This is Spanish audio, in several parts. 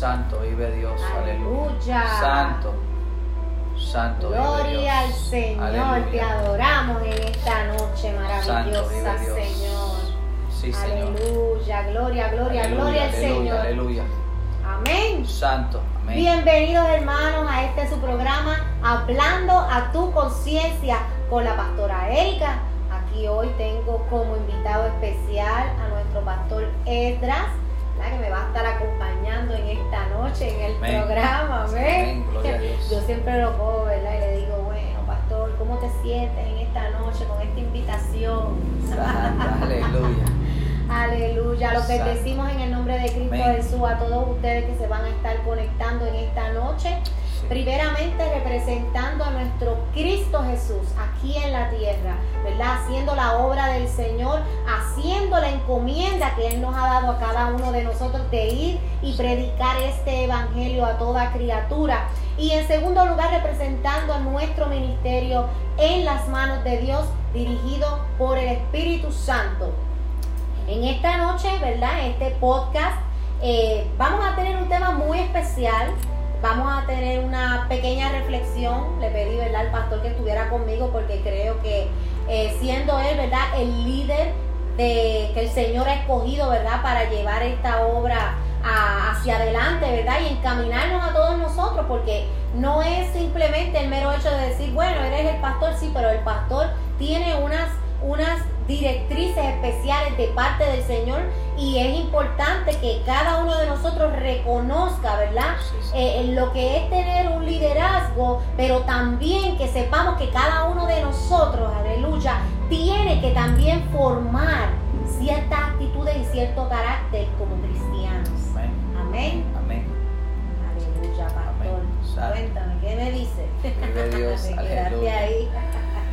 Santo vive Dios. Aleluya. Santo. Santo Gloria al Señor. Te adoramos en esta noche maravillosa, Señor. Sí, Señor. Aleluya. Gloria, gloria, gloria al Señor. Aleluya. Amén. Santo. Amén. Bienvenidos hermanos a este su programa Hablando a tu conciencia con la pastora Erika. Aquí hoy tengo como invitado especial a nuestro pastor Que me va a estar acompañando en esta noche en el programa. Amén. Yo siempre lo puedo, ¿verdad? Y le digo, bueno, pastor, ¿cómo te sientes en esta noche con esta invitación? aleluya. Aleluya. Lo que decimos en el nombre de Cristo Jesús a todos ustedes que se van a estar conectando en esta noche primeramente representando a nuestro Cristo Jesús aquí en la tierra, ¿verdad? Haciendo la obra del Señor, haciendo la encomienda que Él nos ha dado a cada uno de nosotros de ir y predicar este evangelio a toda criatura. Y en segundo lugar, representando a nuestro ministerio en las manos de Dios, dirigido por el Espíritu Santo. En esta noche, ¿verdad? Este podcast, eh, vamos a tener un tema muy especial Vamos a tener una pequeña reflexión. Le pedí ¿verdad? al pastor que estuviera conmigo porque creo que eh, siendo él ¿verdad? el líder de, que el Señor ha escogido ¿verdad? para llevar esta obra hacia adelante ¿verdad? y encaminarnos a todos nosotros porque no es simplemente el mero hecho de decir, bueno, eres el pastor, sí, pero el pastor tiene unas, unas directrices especiales de parte del Señor y es importante que cada uno de nosotros reconozca, ¿verdad? Eh, lo que es tener un liderazgo, pero también que sepamos que cada uno de nosotros, aleluya, tiene que también formar ciertas actitudes y cierto carácter como cristianos. Amén. Amén. Aleluya, pastor. Cuéntame, ¿qué me dice? Dios, ahí.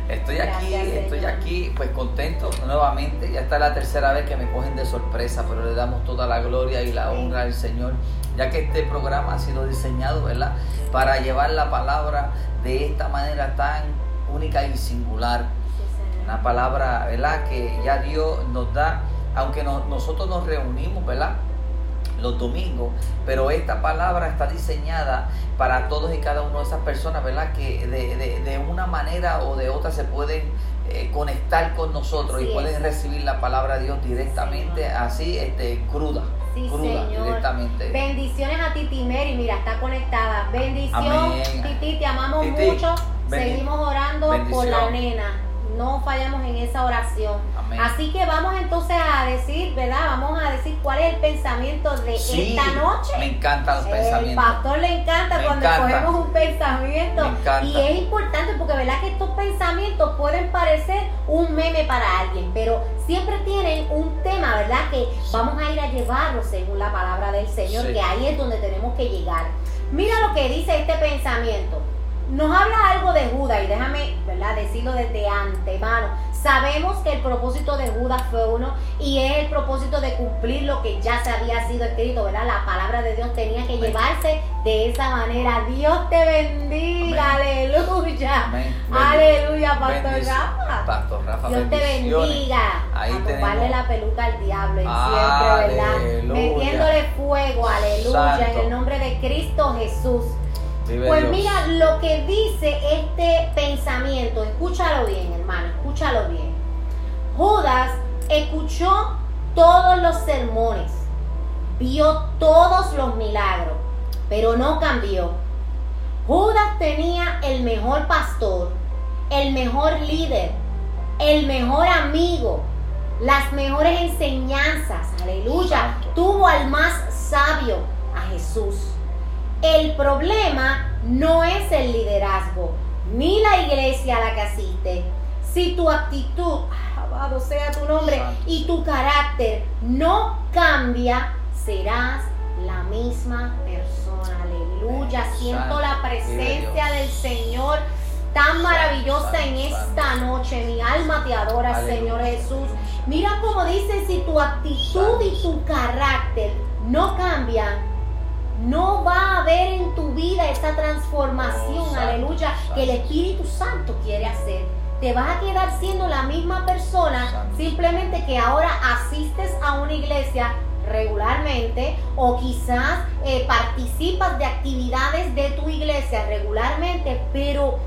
Estoy aquí, estoy aquí, pues contento nuevamente. Ya está la tercera vez que me cogen de sorpresa, pero le damos toda la gloria y la honra al Señor, ya que este programa ha sido diseñado, ¿verdad? Para llevar la palabra de esta manera tan única y singular. Una palabra, ¿verdad? Que ya Dios nos da, aunque nosotros nos reunimos, ¿verdad? Los domingos, pero esta palabra está diseñada para todos y cada una de esas personas, ¿verdad? Que de, una manera o de otra se pueden eh, conectar con nosotros y pueden recibir la palabra de Dios directamente, así, este, cruda. cruda, directamente. Bendiciones a Titi Mary, mira, está conectada. Bendición, Titi, te amamos mucho. Seguimos orando por la nena no fallamos en esa oración. Así que vamos entonces a decir, ¿verdad? Vamos a decir cuál es el pensamiento de esta noche. Me encantan los pensamientos. El pastor le encanta cuando cogemos un pensamiento. Y es importante porque, ¿verdad? Que estos pensamientos pueden parecer un meme para alguien, pero siempre tienen un tema, ¿verdad? Que vamos a ir a llevarlo según la palabra del Señor, que ahí es donde tenemos que llegar. Mira lo que dice este pensamiento nos habla algo de Judas y déjame ¿verdad? decirlo desde antemano. Sabemos que el propósito de Judas fue uno y es el propósito de cumplir lo que ya se había sido escrito, ¿verdad? La palabra de Dios tenía que llevarse de esa manera. Dios te bendiga, aleluya. Aleluya, Pastor Rafa. Pastor Rafa, Dios te bendiga. Ahí a tomarle la peluca al diablo siempre, ¿verdad? Metiéndole fuego, aleluya, en el nombre de Cristo Jesús pues mira lo que dice este pensamiento, escúchalo bien hermano, escúchalo bien. Judas escuchó todos los sermones, vio todos los milagros, pero no cambió. Judas tenía el mejor pastor, el mejor líder, el mejor amigo, las mejores enseñanzas, aleluya. Tuvo al más sabio, a Jesús. El problema no es el liderazgo, ni la iglesia a la que asiste. Si tu actitud, alabado sea tu nombre, y tu carácter no cambia, serás la misma persona. Aleluya. Siento la presencia del Señor tan maravillosa en esta noche. Mi alma te adora, Señor Jesús. Mira cómo dice, si tu actitud y tu carácter no cambian, no va a haber en tu vida esa transformación, oh, aleluya, que el Espíritu Santo quiere hacer. Te vas a quedar siendo la misma persona, simplemente que ahora asistes a una iglesia regularmente o quizás eh, participas de actividades de tu iglesia regularmente, pero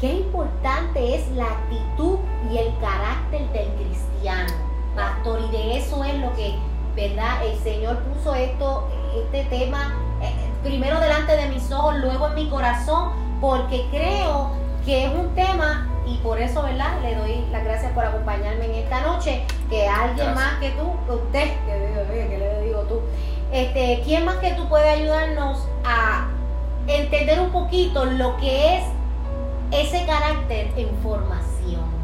qué importante es la actitud y el carácter del cristiano, pastor, y de eso es lo que, ¿verdad? El Señor puso esto, este tema eh, primero delante de mis ojos, luego en mi corazón, porque creo que es un tema y por eso, ¿verdad? Le doy las gracias por acompañarme en esta noche, que alguien más que tú, usted, que, le digo tú, este, ¿quién más que tú puede ayudarnos a entender un poquito lo que es ese carácter en formación?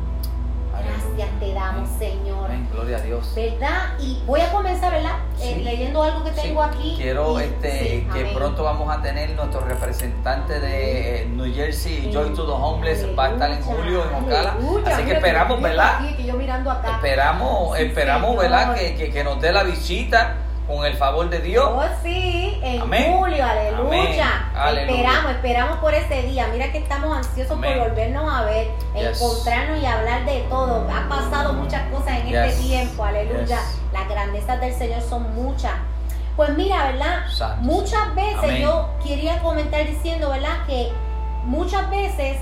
Gracias te damos, Señor. Gloria a Dios. ¿Verdad? Y voy a comenzar, ¿verdad? Eh, leyendo algo que tengo aquí. Quiero este, que pronto vamos a tener nuestro representante de eh, New Jersey, Joy to the Homeless, va a estar en julio en Ocala. Así que esperamos, ¿verdad? Esperamos, esperamos, ¿verdad? Que, que, que nos dé la visita con el favor de Dios. Oh, sí, en julio, aleluya. Esperamos, esperamos por ese día. Mira que estamos ansiosos por volvernos a ver, encontrarnos y hablar de todo. Ha pasado muchas cosas en este tiempo, aleluya. Las grandezas del Señor son muchas. Pues mira, ¿verdad? Muchas veces yo quería comentar diciendo, ¿verdad? Que muchas veces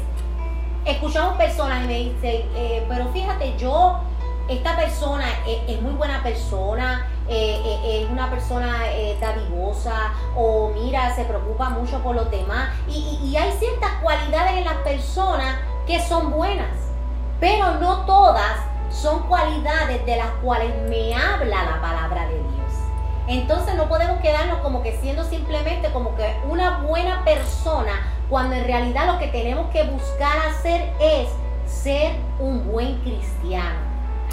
escuchamos personas y me dicen, eh, pero fíjate, yo, esta persona es muy buena persona, eh, eh, es una persona eh, dadivosa o mira, se preocupa mucho por los demás. Y, hay ciertas cualidades en las personas que son buenas, pero no todas son cualidades de las cuales me habla la palabra de Dios. Entonces no podemos quedarnos como que siendo simplemente como que una buena persona, cuando en realidad lo que tenemos que buscar hacer es ser un buen cristiano.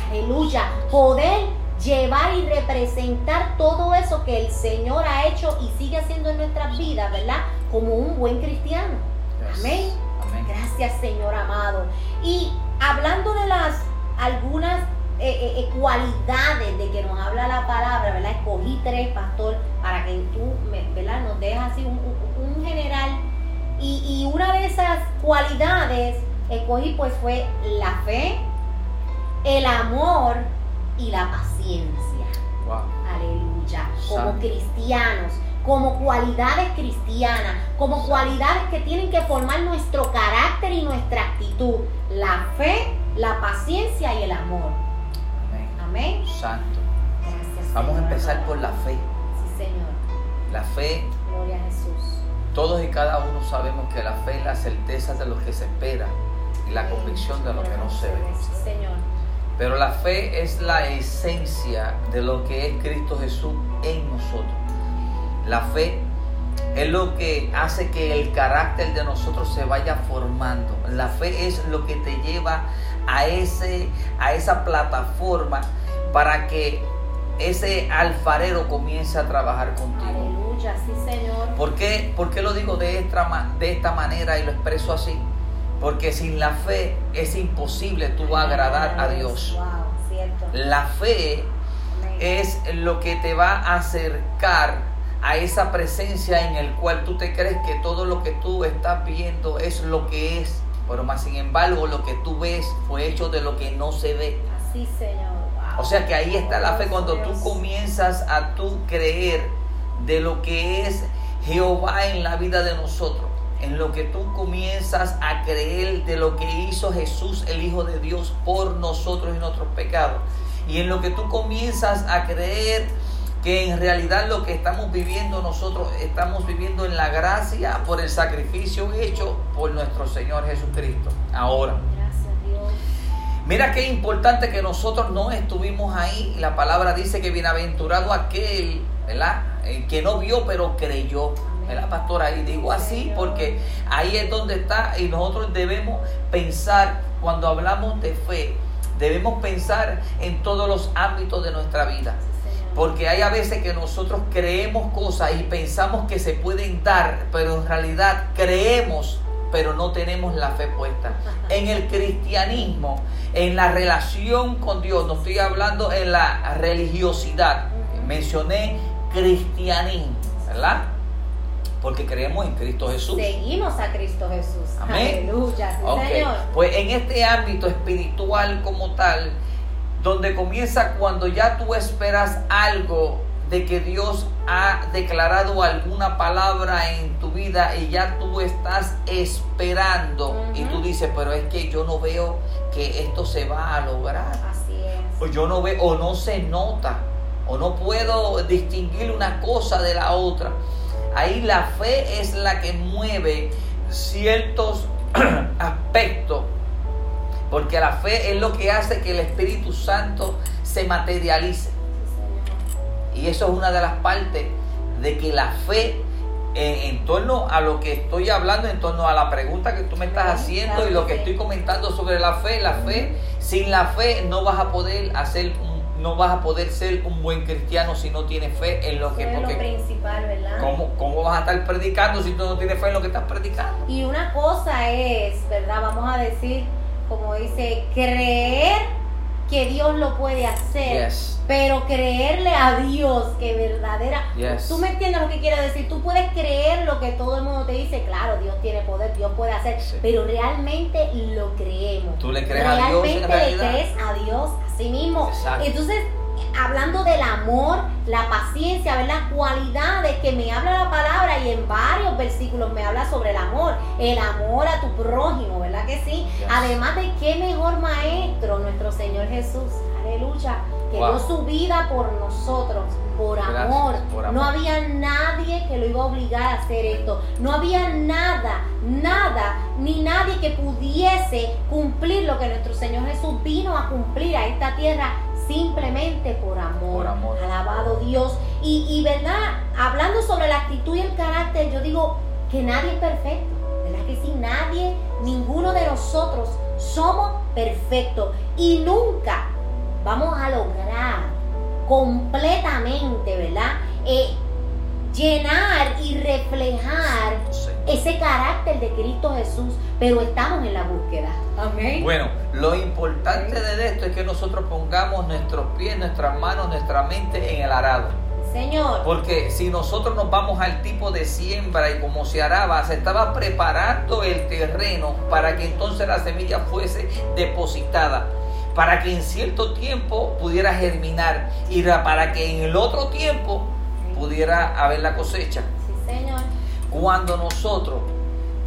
Aleluya. Poder llevar y representar todo eso que el Señor ha hecho y sigue haciendo en nuestras vidas, ¿verdad? Como un buen cristiano. Amén. Gracias, Señor amado. Y hablando de las algunas eh, eh, eh, cualidades de que nos habla la palabra, ¿verdad? Escogí tres, pastor, para que tú, ¿verdad? Nos dejes así un, general. Y, y una de esas cualidades escogí pues fue la fe, el amor y la paciencia. Aleluya. Como cristianos, como cualidades cristianas, como cualidades que tienen que formar nuestro carácter y nuestra actitud. La fe, la paciencia y el amor. Amén. Amén. Santo. Gracias. Vamos a empezar por la fe. Sí, Señor. La fe. Gloria a Jesús. Todos y cada uno sabemos que la fe es la certeza de lo que se espera y la convicción de lo que no se ve. Sí, Señor. Pero la fe es la esencia de lo que es Cristo Jesús en nosotros. La fe es lo que hace que el carácter de nosotros se vaya formando. La fe es lo que te lleva a, ese, a esa plataforma para que ese alfarero comience a trabajar contigo. Aleluya, sí Señor. ¿Por qué, ¿Por qué lo digo de esta, de esta manera y lo expreso así? Porque sin la fe es imposible tú agradar a Dios. La fe es lo que te va a acercar a esa presencia en el cual tú te crees que todo lo que tú estás viendo es lo que es. Pero más sin embargo lo que tú ves fue hecho de lo que no se ve. Así, Señor. O sea que ahí está la fe cuando tú comienzas a tú creer de lo que es Jehová en la vida de nosotros en lo que tú comienzas a creer de lo que hizo Jesús, el Hijo de Dios, por nosotros y nuestros pecados. Y en lo que tú comienzas a creer que en realidad lo que estamos viviendo nosotros estamos viviendo en la gracia por el sacrificio hecho por nuestro Señor Jesucristo. Ahora, mira qué importante que nosotros no estuvimos ahí. La palabra dice que bienaventurado aquel, ¿verdad? El que no vio pero creyó. ¿Verdad, pastora? Y digo así porque ahí es donde está y nosotros debemos pensar cuando hablamos de fe, debemos pensar en todos los ámbitos de nuestra vida. Porque hay a veces que nosotros creemos cosas y pensamos que se pueden dar, pero en realidad creemos, pero no tenemos la fe puesta. En el cristianismo, en la relación con Dios, no estoy hablando en la religiosidad, mencioné cristianismo, ¿verdad? Porque creemos en Cristo Jesús. Seguimos a Cristo Jesús. Amén. Aleluya. Señor. Pues en este ámbito espiritual como tal, donde comienza cuando ya tú esperas algo de que Dios ha declarado alguna palabra en tu vida y ya tú estás esperando y tú dices, pero es que yo no veo que esto se va a lograr. Así es. O yo no veo, o no se nota, o no puedo distinguir una cosa de la otra. Ahí la fe es la que mueve ciertos aspectos, porque la fe es lo que hace que el Espíritu Santo se materialice. Y eso es una de las partes de que la fe en, torno a lo que estoy hablando, en torno a la pregunta que tú me estás haciendo y lo que estoy comentando sobre la fe, la fe, sin la fe no vas a poder hacer no vas a poder ser un buen cristiano si no tienes fe en lo que es lo principal, ¿verdad? ¿cómo, ¿Cómo vas a estar predicando si tú no tienes fe en lo que estás predicando? Y una cosa es, ¿verdad? Vamos a decir, como dice, creer que Dios lo puede hacer, pero creerle a Dios que verdadera. Tú me entiendes lo que quiero decir. Tú puedes creer lo que todo el mundo te dice. Claro, Dios tiene poder, Dios puede hacer, pero realmente lo creemos. Tú le crees a Dios. Realmente le crees a Dios a sí mismo. Entonces hablando del amor, la paciencia, ver las cualidades que me habla la palabra y en varios versículos me habla sobre el amor, el amor a tu prójimo, ¿verdad que sí? Además de qué mejor maestro nuestro Señor Jesús, aleluya, que dio su vida por nosotros, por amor. por amor. No había nadie que lo iba a obligar a hacer esto. No había nada, nada, ni nadie que pudiese cumplir lo que nuestro Señor Jesús vino a cumplir a esta tierra simplemente por amor. Alabado Dios. Y, y, verdad, hablando sobre la actitud y el carácter, yo digo que nadie es perfecto. ¿Verdad que sí? Nadie, ninguno de nosotros somos perfectos. Y nunca vamos a lograr completamente, ¿verdad? Eh, llenar y reflejar ese carácter de Cristo Jesús, pero estamos en la búsqueda. Amén. Bueno, lo importante de esto es que nosotros pongamos nuestros pies, nuestras manos, nuestra mente en el arado. Señor. Porque si nosotros nos vamos al tipo de siembra y como se araba, se estaba preparando el terreno para que entonces la semilla fuese depositada para que en cierto tiempo pudiera germinar y para que en el otro tiempo pudiera haber la cosecha. Sí, Señor. Cuando nosotros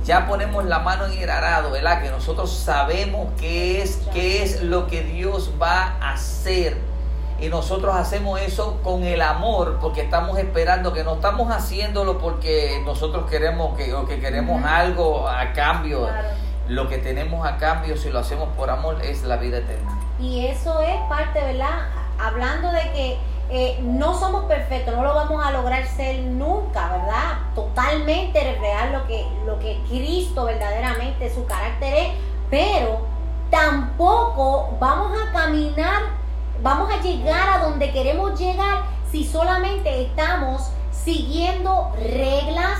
ya ponemos la mano en el arado, ¿verdad? Que nosotros sabemos qué es, qué es lo que Dios va a hacer. Y nosotros hacemos eso con el amor, porque estamos esperando, que no estamos haciéndolo porque nosotros queremos que, o que queremos algo a cambio. Lo que tenemos a cambio, si lo hacemos por amor, es la vida eterna. Y eso es parte, ¿verdad? Hablando de que eh, no somos perfectos, no lo vamos a lograr ser nunca, ¿verdad? Totalmente real lo que, lo que Cristo verdaderamente, su carácter es, pero tampoco vamos a caminar, vamos a llegar a donde queremos llegar si solamente estamos siguiendo reglas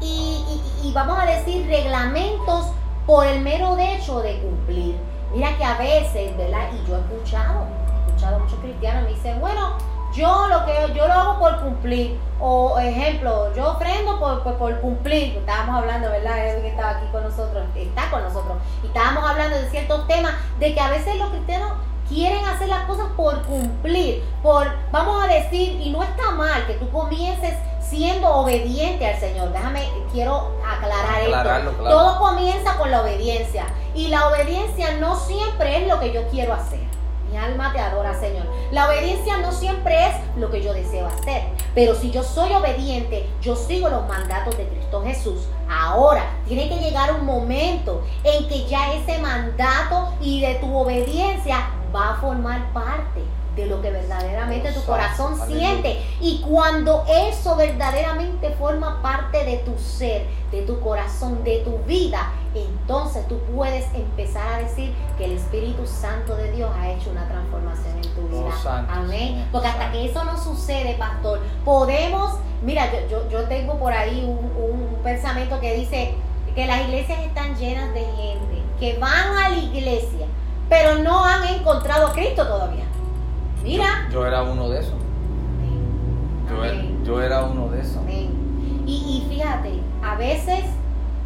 y, y, vamos a decir reglamentos por el mero hecho de cumplir. Mira que a veces, ¿verdad? Y yo he escuchado, he escuchado a muchos cristianos me dicen, bueno, yo lo que yo lo hago por cumplir. O ejemplo, yo ofrendo por, por, cumplir. Estábamos hablando, ¿verdad? Él que estaba aquí con nosotros, está con nosotros. Y estábamos hablando de ciertos temas, de que a veces los cristianos quieren hacer las cosas por cumplir, por, vamos a decir, y no está mal que tú comiences siendo obediente al Señor. Déjame, quiero aclarar esto. Todo comienza con la obediencia. Y la obediencia no siempre es lo que yo quiero hacer. Mi alma te adora, Señor. La obediencia no siempre es lo que yo deseo hacer, pero si yo soy obediente, yo sigo los mandatos de Cristo Jesús. Ahora, tiene que llegar un momento en que ya ese mandato y de tu obediencia va a formar parte de lo que verdaderamente tu corazón siente. Y cuando eso verdaderamente forma parte de tu ser, de tu corazón, de tu vida, entonces tú puedes empezar a decir que el Espíritu Santo de Dios ha hecho una transformación en tu vida. Oh, Amén. Porque hasta que eso no sucede, pastor, podemos, mira, yo, yo, tengo por ahí un, pensamiento que dice que las iglesias están llenas de gente que van a la iglesia, pero no han encontrado a Cristo todavía. Era uno de esos. Yo, era, uno de esos. Y, y fíjate, a veces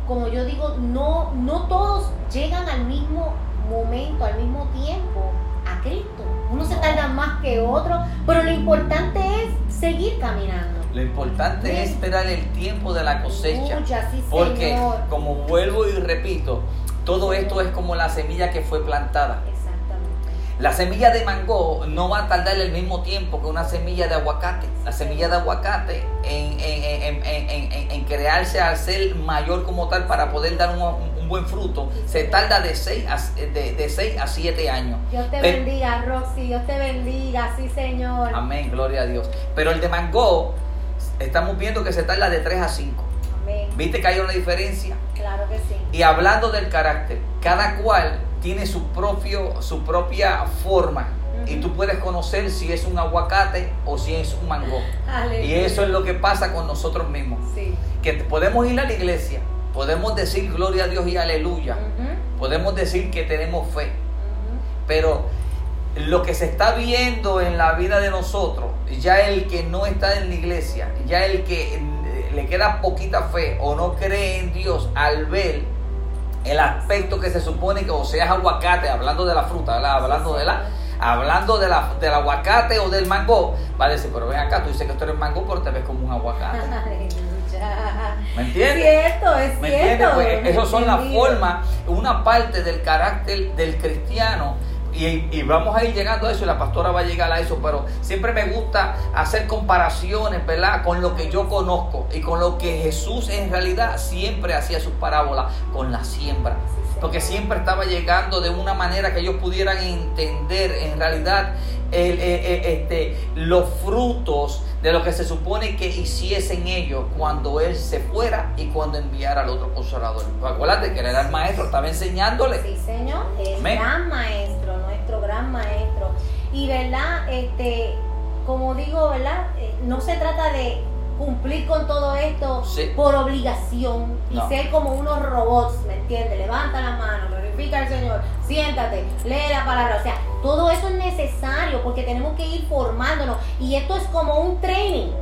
como yo digo, no, no todos llegan al mismo momento, al mismo tiempo a a Cristo. Uno se tarda más que otro, pero lo importante es seguir caminando. Lo importante es esperar el tiempo de la cosecha. porque, como vuelvo y repito, todo esto es como la semilla que fue plantada. La semilla de mango no va a tardar el mismo tiempo que una semilla de aguacate. La semilla de aguacate en, en, crearse al ser mayor como tal para poder dar un, buen fruto se tarda de 6 a, de, a 7 años. Dios te bendiga, Roxy. Dios te bendiga, sí, Señor. Amén, gloria a Dios. Pero el de mango, estamos viendo que se tarda de 3 a 5. Amén. ¿Viste que hay una diferencia? Claro que sí. Y hablando del carácter, cada cual tiene su, propio, su propia forma. Y tú puedes conocer si es un aguacate o si es un mango. Y eso es lo que pasa con nosotros mismos. Que podemos ir a la iglesia, podemos decir gloria a Dios y aleluya. Podemos decir que tenemos fe. Pero lo que se está viendo en la vida de nosotros, ya el que no está en la iglesia, ya el que le queda poquita fe o no cree en Dios al ver el aspecto que se supone que o sea aguacate, hablando de la fruta, hablando de la hablando de la, del aguacate o del mango, va a decir, pero ven acá, tú dices que esto eres mango, pero te ves como un aguacate. ¿Me entiendes? Cierto, es ¿Me cierto. Pues, esas son las formas, una parte del carácter del cristiano y, vamos a ir llegando a eso y la pastora va a llegar a eso, pero siempre me gusta hacer comparaciones, ¿verdad? Con lo que yo conozco y con lo que Jesús en realidad siempre hacía sus parábolas con la siembra. Porque siempre estaba llegando de una manera que ellos pudieran entender en realidad el, este, los frutos de lo que se supone que hiciesen ellos cuando Él se fuera y cuando enviara al otro consolador. Acuérdate que él era el maestro, estaba enseñándole. Sí, Señor, el gran maestro, gran maestro. Y verdad, este, como digo, ¿verdad? Eh, no se trata de cumplir con todo esto por obligación y ser como unos robots, ¿me entiendes? Levanta la mano, glorifica al Señor, siéntate, lee la palabra, o sea, todo eso es necesario porque tenemos que ir formándonos y esto es como un training.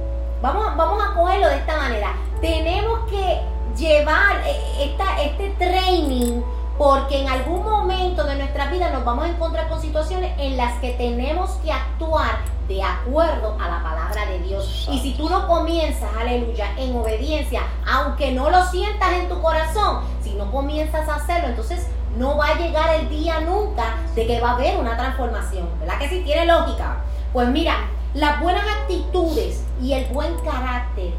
Vamos, vamos a cogerlo de esta manera. Tenemos que llevar eh, esta, este training porque en algún momento de nuestra vida nos vamos a encontrar con situaciones en las que tenemos que actuar de acuerdo a la palabra de Dios. Y si tú no comienzas, aleluya, en obediencia, aunque no lo sientas en tu corazón, si no comienzas a hacerlo, entonces no va a llegar el día nunca de que va a haber una transformación. ¿Verdad que sí tiene lógica? Pues mira, las buenas actitudes y el buen carácter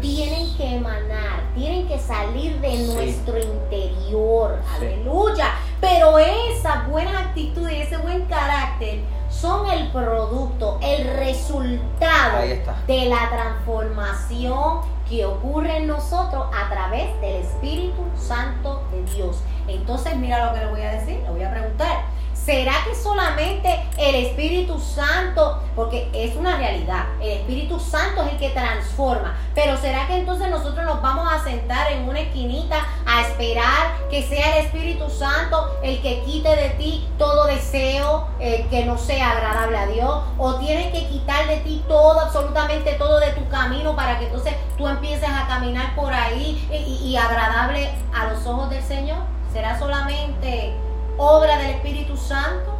tienen que emanar, tienen que salir de nuestro interior. Aleluya. Pero esa buena actitud y ese buen carácter son el producto, el resultado de la transformación que ocurre en nosotros a través del Espíritu Santo de Dios. Entonces, mira lo que le voy a decir, le voy a preguntar. ¿Será que solamente el Espíritu Santo, porque es una realidad, el Espíritu Santo es el que transforma, pero será que entonces nosotros nos vamos a sentar en una esquinita a esperar que sea el Espíritu Santo el que quite de ti todo deseo eh, que no sea agradable a Dios? ¿O tienes que quitar de ti todo, absolutamente todo de tu camino para que entonces tú empieces a caminar por ahí y agradable a los ojos del Señor? ¿Será solamente obra del Espíritu Santo?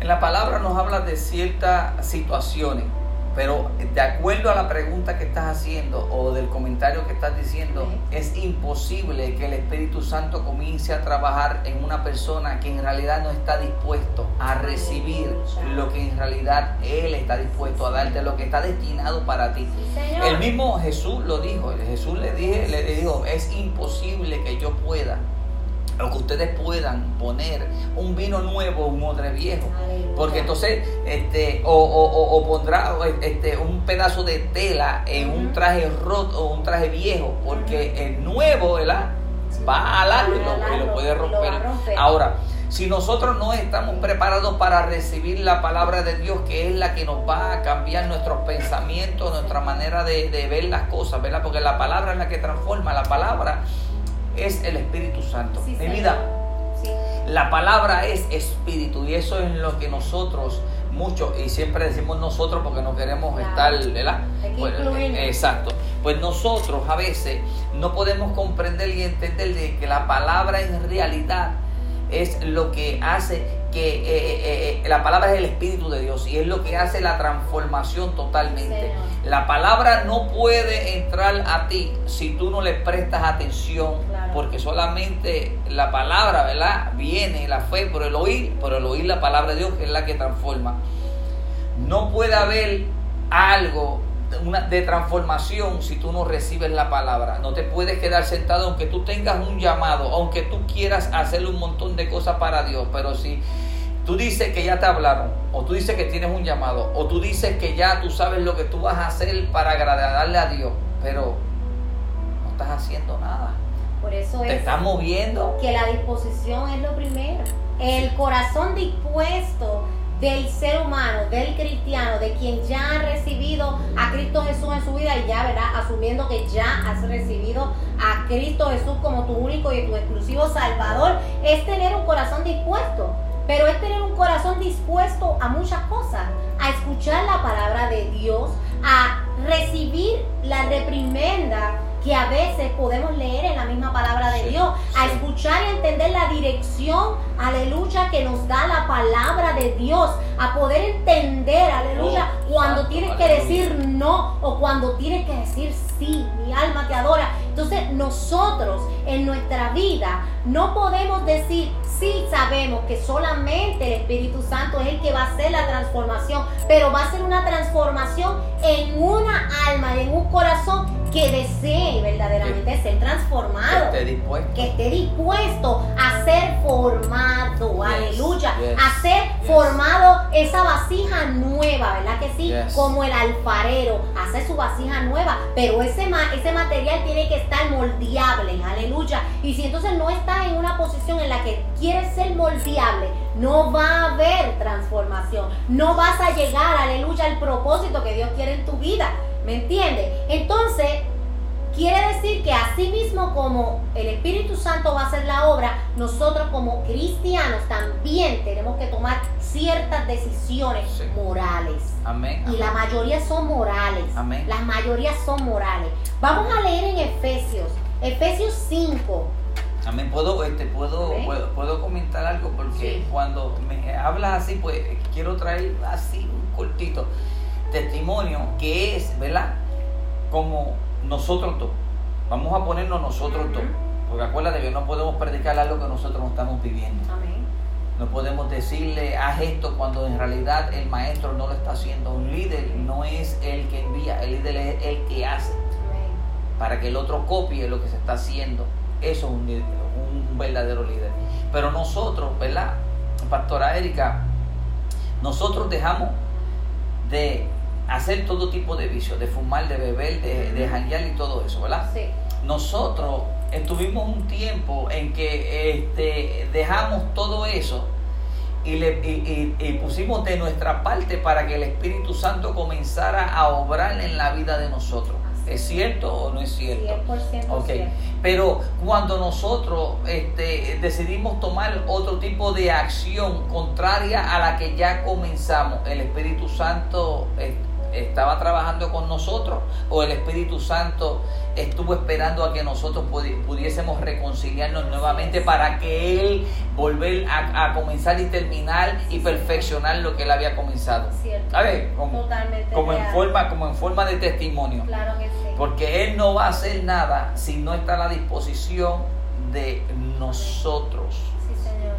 En la palabra nos habla de ciertas situaciones, pero de acuerdo a la pregunta que estás haciendo o del comentario que estás diciendo, es imposible que el Espíritu Santo comience a trabajar en una persona que en realidad no está dispuesto a recibir lo que en realidad Él está dispuesto a darte, lo que está destinado para ti. el mismo Jesús lo dijo, Jesús le, dije, le dijo, es imposible que yo pueda o que ustedes puedan poner un vino nuevo un odre viejo. Porque entonces, este, o, o, pondrá este, un pedazo de tela en un traje roto o un traje viejo, porque el nuevo, ¿verdad? Va a largo y lo, puede romper. Ahora, si nosotros no estamos preparados para recibir la palabra de Dios, que es la que nos va a cambiar nuestros pensamientos, nuestra manera de, de ver las cosas, ¿verdad? Porque la palabra es la que transforma, la palabra es el Espíritu Santo. Mi vida, la palabra es espíritu y eso es lo que nosotros mucho y siempre decimos nosotros porque no queremos estar, ¿verdad? Pues, eh, exacto. Pues nosotros a veces no podemos comprender y entender de que la palabra en realidad es lo que hace que eh, eh, eh, la palabra es el Espíritu de Dios y es lo que hace la transformación totalmente. La palabra no puede entrar a ti si tú no le prestas atención, porque solamente la palabra, ¿verdad? Viene la fe por el oír, por el oír la palabra de Dios, que es la que transforma. No puede haber algo una, de transformación si tú no recibes la palabra. No te puedes quedar sentado aunque tú tengas un llamado, aunque tú quieras hacer un montón de cosas para Dios, pero si tú dices que ya te hablaron, o tú dices que tienes un llamado, o tú dices que ya tú sabes lo que tú vas a hacer para agradarle a Dios, pero no estás haciendo nada. Por eso te estás moviendo. Que la disposición es lo primero. El corazón dispuesto del ser humano, del cristiano, de quien ya ha recibido a Cristo Jesús en su vida y ya, ¿verdad? Asumiendo que ya has recibido a Cristo Jesús como tu único y tu exclusivo Salvador, es tener un corazón dispuesto. Pero es tener un corazón dispuesto a muchas cosas, a escuchar la palabra de Dios, a recibir la reprimenda que a veces podemos leer en la misma palabra de Dios, a escuchar y entender la dirección, aleluya, que nos da la palabra de Dios, a poder entender, aleluya, oh, cuando tienes que decir no o cuando tienes que decir sí, mi alma te adora. Entonces nosotros en nuestra vida no podemos decir, sí sabemos que solamente el Espíritu Santo es el que va a hacer la transformación, pero va a ser una transformación en una alma y en un corazón que desee verdaderamente ser transformado. Que esté dispuesto. Que esté dispuesto a ser formado. aleluya. A ser formado esa vasija nueva, ¿verdad que sí? Como el alfarero hace su vasija nueva. Pero ese, ese material tiene que estar moldeable. Aleluya. Y si entonces no está en una posición en la que quieres ser moldeable, no va a haber transformación. No vas a llegar, aleluya, al propósito que Dios quiere en tu vida. ¿Me entiendes? Entonces, quiere decir que así mismo como el Espíritu Santo va a hacer la obra, nosotros como cristianos también tenemos que tomar ciertas decisiones morales. Amén. Y la mayoría son morales. Amén. Las mayorías son morales. Vamos a leer en Efesios, Efesios 5. Amén. ¿Puedo, este, puedo, puedo, comentar algo porque cuando me hablas así, pues quiero traer así un cortito testimonio que es, ¿verdad? Como nosotros dos. Vamos a ponernos nosotros dos. Porque acuérdate que no podemos predicar algo que nosotros no estamos viviendo. No podemos decirle, haz esto cuando en realidad el maestro no lo está haciendo. Un líder no es el que envía, el líder es el que hace. Para que el otro copie lo que se está haciendo. Eso es un, un verdadero líder. Pero nosotros, ¿verdad? Pastora Erika, nosotros dejamos de hacer todo tipo de vicios, de fumar, de beber, de, de y todo eso, ¿verdad? Sí. Nosotros estuvimos un tiempo en que este, dejamos todo eso y, le, y, pusimos de nuestra parte para que el Espíritu Santo comenzara a obrar en la vida de nosotros. ¿Es cierto o no es cierto? 100% okay. Pero cuando nosotros este, decidimos tomar otro tipo de acción contraria a la que ya comenzamos, el Espíritu Santo estaba trabajando con nosotros o el Espíritu Santo estuvo esperando a que nosotros pudiésemos reconciliarnos nuevamente para que Él volver a, comenzar y terminar y perfeccionar lo que Él había comenzado. Cierto. A ver, como, como en forma, como en forma de testimonio. Claro que sí. Porque Él no va a hacer nada si no está a la disposición de nosotros. Sí, Señor.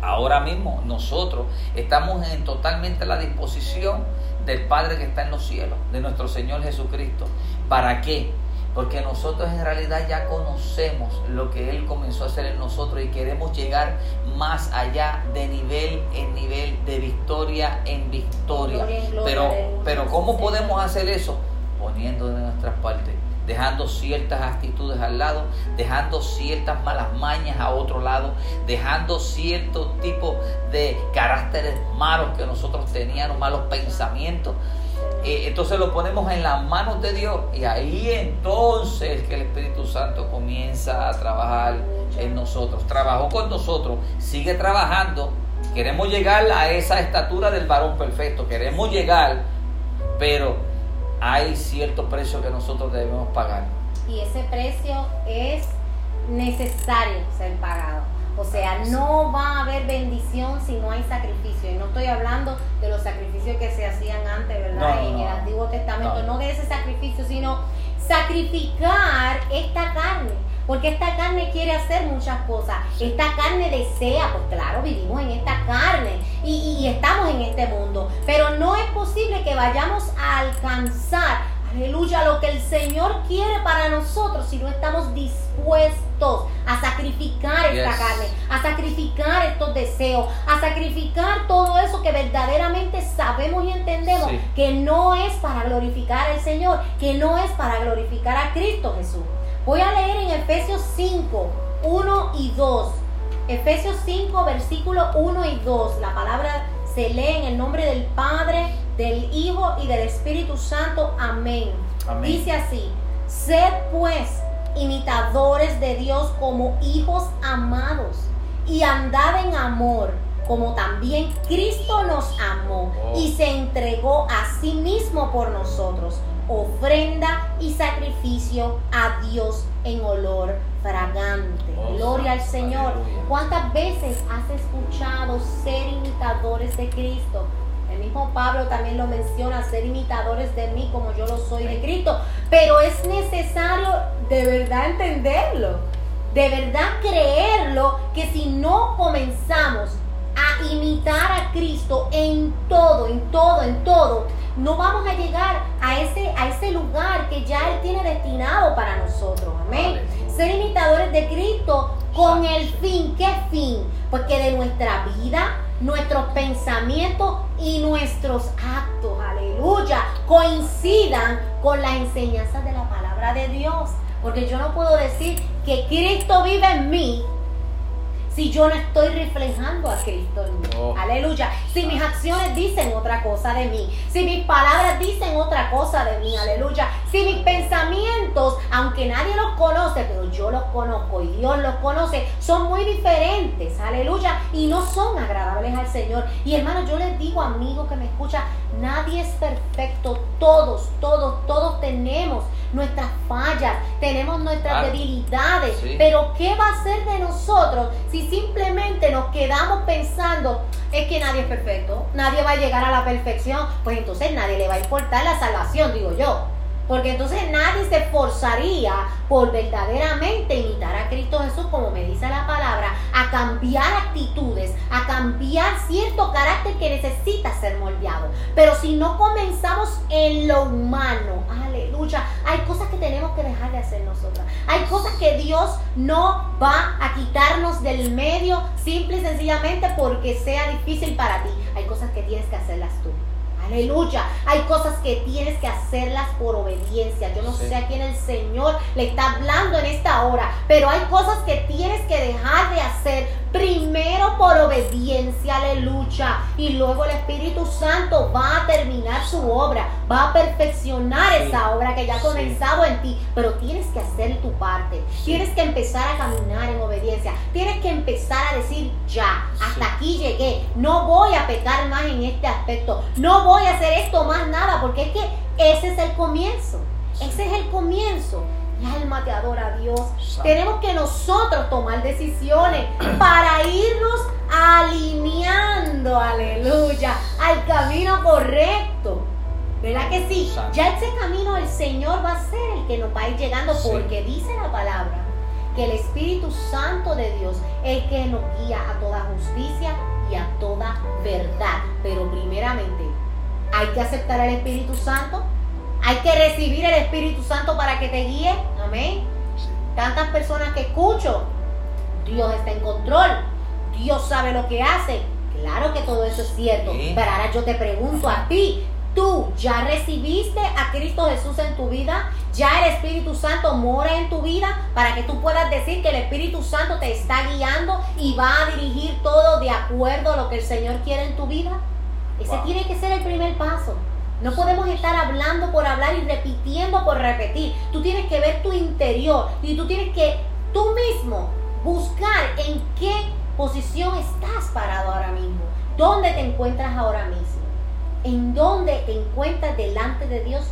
Ahora mismo nosotros estamos en totalmente la disposición del Padre que está en los cielos, de nuestro Señor Jesucristo. ¿Para qué? Porque nosotros en realidad ya conocemos lo que Él comenzó a hacer en nosotros y queremos llegar más allá de nivel en nivel, de victoria en victoria. pero, pero ¿cómo podemos hacer eso? Poniendo de nuestras partes dejando ciertas actitudes al lado, dejando ciertas malas mañas a otro lado, dejando cierto tipo de caracteres malos que nosotros teníamos, malos pensamientos. Eh, entonces lo ponemos en las manos de Dios y ahí entonces que el Espíritu Santo comienza a trabajar en nosotros. Trabajó con nosotros, sigue trabajando. Queremos llegar a esa estatura del varón perfecto, queremos llegar, pero hay cierto precio que nosotros debemos pagar. Y ese precio es necesario ser pagado. O sea, no va a haber bendición si no hay sacrificio. Y no estoy hablando de los sacrificios que se hacían antes, ¿verdad? en el Antiguo Testamento, no de ese sacrificio, sino sacrificar esta carne. Porque esta carne quiere hacer muchas cosas. Esta carne desea, pues claro, vivimos en esta carne y, y, estamos en este mundo. Pero no es posible que vayamos a alcanzar aleluya, lo que el Señor quiere para nosotros si no estamos dispuestos a sacrificar esta carne, a sacrificar estos deseos, a sacrificar todo eso que verdaderamente sabemos y entendemos que no es para glorificar al Señor, que no es para glorificar a Cristo Jesús. Voy a leer en Efesios 5, 1 y 2. Efesios 5, versículo 1 y 2. La palabra se lee en el nombre del Padre, del Hijo y del Espíritu Santo. Amén. Dice así, sed pues imitadores de Dios como hijos amados y andad en amor como también Cristo nos amó oh. y se entregó a sí mismo por nosotros, ofrenda y sacrificio a Dios en olor fragante. Oh, Gloria al Señor. ¿Cuántas veces has escuchado ser imitadores de Cristo? El mismo Pablo también lo menciona, ser imitadores de mí como yo lo soy de Cristo. Pero es necesario de verdad entenderlo, de verdad creerlo, que si no comenzamos a imitar a Cristo en todo, en todo, en todo, no vamos a llegar a ese, a ese lugar que ya Él tiene destinado para nosotros. Amén. Ser imitadores de Cristo con el fin. ¿Qué fin? Pues que de nuestra vida, nuestros pensamientos y nuestros actos, aleluya, coincidan con las enseñanzas de la palabra de Dios. Porque yo no puedo decir que Cristo vive en mí si yo no estoy reflejando a Cristo en mí. Oh. Aleluya. Si mis acciones dicen otra cosa de mí. Si mis palabras dicen otra cosa de mí. Aleluya. Si mis pensamientos, aunque nadie los conoce, pero yo los conozco y Dios los conoce, son muy diferentes. Aleluya. Y no son agradables al Señor. Y hermano, yo les digo, amigo que me escucha, nadie es perfecto. Todos, todos, todos tenemos nuestras fallas, tenemos nuestras debilidades. Pero ¿qué va a ser de nosotros si simplemente nos quedamos pensando, es que nadie es perfecto, nadie va a llegar a la perfección? Pues entonces nadie le va a importar la salvación, digo yo. Porque entonces nadie se esforzaría por verdaderamente imitar a Cristo Jesús, como me dice la palabra, a cambiar actitudes, a cambiar cierto carácter que necesita ser moldeado. Pero si no comenzamos en lo humano, aleluya, hay cosas que tenemos que dejar de hacer nosotras. Hay cosas que Dios no va a quitarnos del medio simple y sencillamente porque sea difícil para ti. Hay cosas que tienes que hacerlas tú. Aleluya. Hay cosas que tienes que hacerlas por obediencia. Yo no sé a quién el Señor le está hablando en esta hora, pero hay cosas que tienes que dejar de hacer primero por obediencia, aleluya. Y luego el Espíritu Santo va a terminar su obra, va a perfeccionar esa obra que ya ha comenzado en ti, pero tienes que hacer tu parte. Tienes que empezar a caminar en obediencia. Tienes que empezar a decir ya, hasta aquí llegué. No voy a pecar más en este aspecto. No voy a hacer esto más nada, porque es que ese es el comienzo. Ese es el comienzo. Mi alma te adora a Dios. Tenemos que nosotros tomar decisiones para irnos alineando, aleluya, al camino correcto. ¿Verdad que sí? Ya ese camino el Señor va a ser el que nos va a ir llegando porque dice la palabra que el Espíritu Santo de Dios es el que nos guía a toda justicia y a toda verdad. Pero primeramente hay que aceptar al Espíritu Santo, hay que recibir el Espíritu Santo para que te guíe. Amén. Tantas personas que escucho, Dios está en control, Dios sabe lo que hace. Claro que todo eso es cierto. Pero ahora yo te pregunto a ti, ¿tú ya recibiste a Cristo Jesús en tu vida? ¿Ya el Espíritu Santo mora en tu vida para que tú puedas decir que el Espíritu Santo te está guiando y va a dirigir todo de acuerdo a lo que el Señor quiere en tu vida? Ese tiene que ser el primer paso. No podemos estar hablando por hablar y repitiendo por repetir. Tú tienes que ver tu interior y tú tienes que tú mismo buscar en qué posición estás parado ahora mismo. ¿Dónde te encuentras ahora mismo? ¿En dónde te encuentras delante de Dios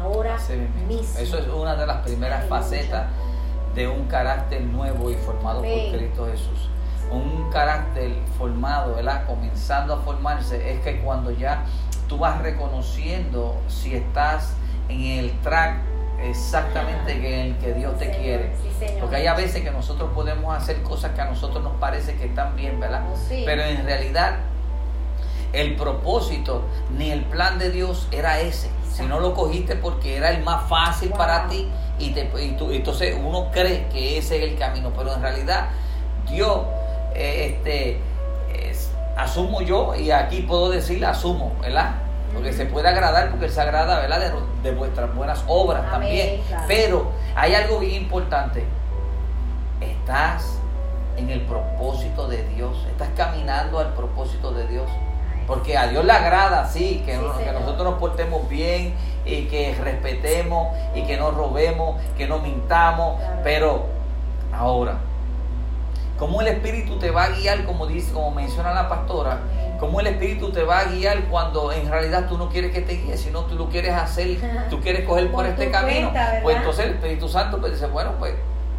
ahora mismo? Eso es una de las primeras facetas de un carácter nuevo y formado por Cristo Jesús. un carácter formado, ¿verdad? Comenzando a formarse, es que cuando ya tú vas reconociendo si estás en el track exactamente en el que Dios te quiere. Porque hay a veces que nosotros podemos hacer cosas que a nosotros nos parece que están bien, ¿verdad? Oh, Pero en realidad el propósito ni el plan de Dios era ese. Si no lo cogiste porque era el más fácil para ti y, te, tú, entonces uno cree que ese es el camino, pero en realidad Dios, eh, este, asumo yo y aquí puedo decir asumo, ¿verdad? Porque se puede agradar porque se agrada, ¿verdad? De, vuestras buenas obras también. Pero hay algo bien importante. Estás en el propósito de Dios. Estás caminando al propósito de Dios. Porque a Dios le agrada, sí, que, que, nosotros nos portemos bien y que respetemos y que no robemos, que no mintamos. Pero ahora, ¿cómo el Espíritu te va a guiar, como dice, como menciona la pastora? ¿Cómo el Espíritu te va a guiar cuando en realidad tú no quieres que te guíe, sino tú lo quieres hacer, tú quieres coger por, este camino? pues entonces el Espíritu Santo pues dice, bueno, pues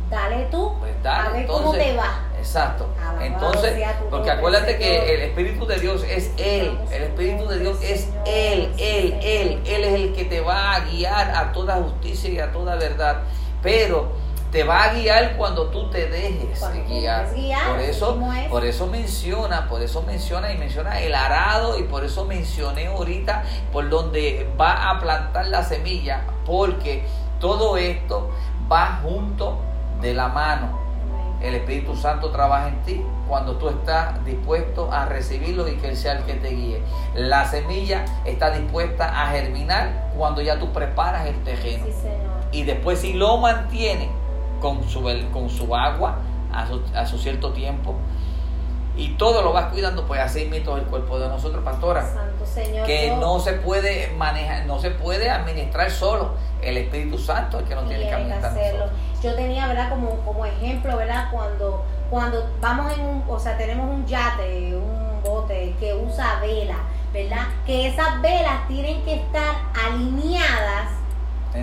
dale tú, pues dale, a ver cómo te va. Exacto. Entonces, porque acuérdate que el Espíritu de Dios es Él. El Espíritu de Dios es Él, Él, Él. Él es el que te va a guiar a toda justicia y a toda verdad. Pero te va a guiar cuando tú te dejes guiar. Por eso, por eso menciona, por eso menciona y menciona el arado y por eso mencioné ahorita por donde va a plantar la semilla, porque todo esto va junto de la mano. El Espíritu Santo trabaja en ti cuando tú estás dispuesto a recibirlo y que Él sea el que te guíe. La semilla está dispuesta a germinar cuando ya tú preparas el terreno. y después si lo mantiene con su, con su agua a su, a su cierto tiempo, y todo lo vas cuidando, pues así mismo el cuerpo de nosotros, pastora. Santo Señor, que no se puede manejar, no se puede administrar solo. El Espíritu Santo el que nos tiene que administrar. Yo tenía, ¿verdad? Como, como ejemplo, ¿verdad? Cuando, cuando vamos en un, o sea, tenemos un yate, un bote que usa vela, ¿verdad? Que esas velas tienen que estar alineadas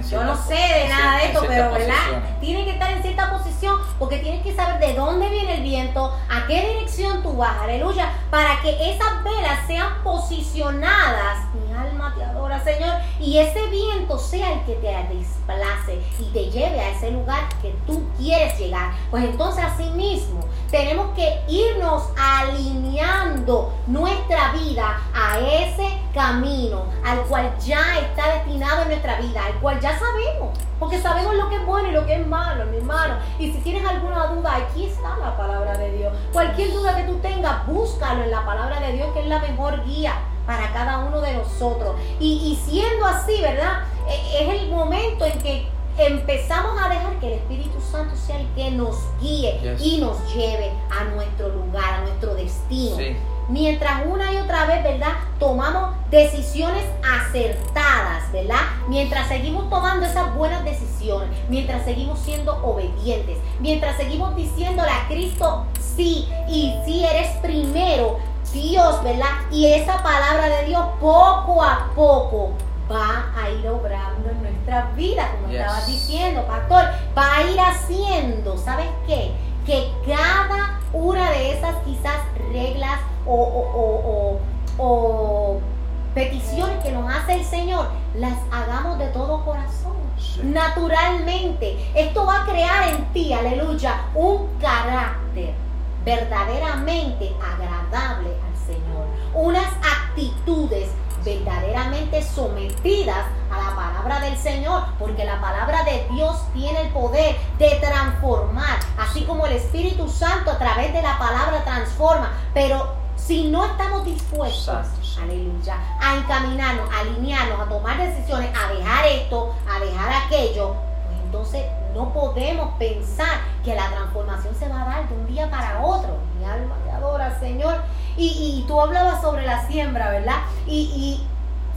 yo no sé de nada de esto, pero ¿verdad? Tiene que estar en cierta posición porque tienes que saber de dónde viene el viento, a qué dirección tú vas, aleluya, para que esas velas sean posicionadas. Mi alma te adora, Señor, y ese viento sea el que te desplace y te lleve a ese lugar que tú quieres llegar. Pues entonces así mismo tenemos que irnos alineando nuestra vida a ese camino al cual ya está destinado en nuestra vida, al cual ya sabemos, porque sabemos lo que es bueno y lo que es malo, mi hermano. Y si tienes alguna duda, aquí está la palabra de Dios. Cualquier duda que tú tengas, búscalo en la palabra de Dios, que es la mejor guía para cada uno de nosotros. Y, siendo así, ¿verdad? E, es el momento en que empezamos a dejar que el Espíritu Santo sea el que nos guíe y nos lleve a nuestro lugar, a nuestro destino. Mientras una y otra vez, ¿verdad? Tomamos decisiones acertadas, ¿verdad? Mientras seguimos tomando esas buenas decisiones, mientras seguimos siendo obedientes, mientras seguimos diciéndole a Cristo sí y si eres primero, Dios, ¿verdad? Y esa palabra de Dios poco a poco va a ir obrando en nuestra vida, como estabas diciendo, pastor, va a ir haciendo, ¿sabes qué? Que cada una de esas quizás reglas o, o, peticiones que nos hace el Señor, las hagamos de todo corazón. Naturalmente, esto va a crear en ti, aleluya, un carácter verdaderamente agradable al Señor. Unas actitudes verdaderamente sometidas a la palabra del Señor, porque la palabra de Dios tiene el poder de transformar, así como el Espíritu Santo a través de la palabra transforma, pero si no estamos dispuestos, aleluya, a encaminarnos, a alinearnos, a tomar decisiones, a dejar esto, a dejar aquello, pues entonces no podemos pensar que la transformación se va a dar de un día para otro. Mi alma te adora, Señor. Y, tú hablabas sobre la siembra, ¿verdad? Y,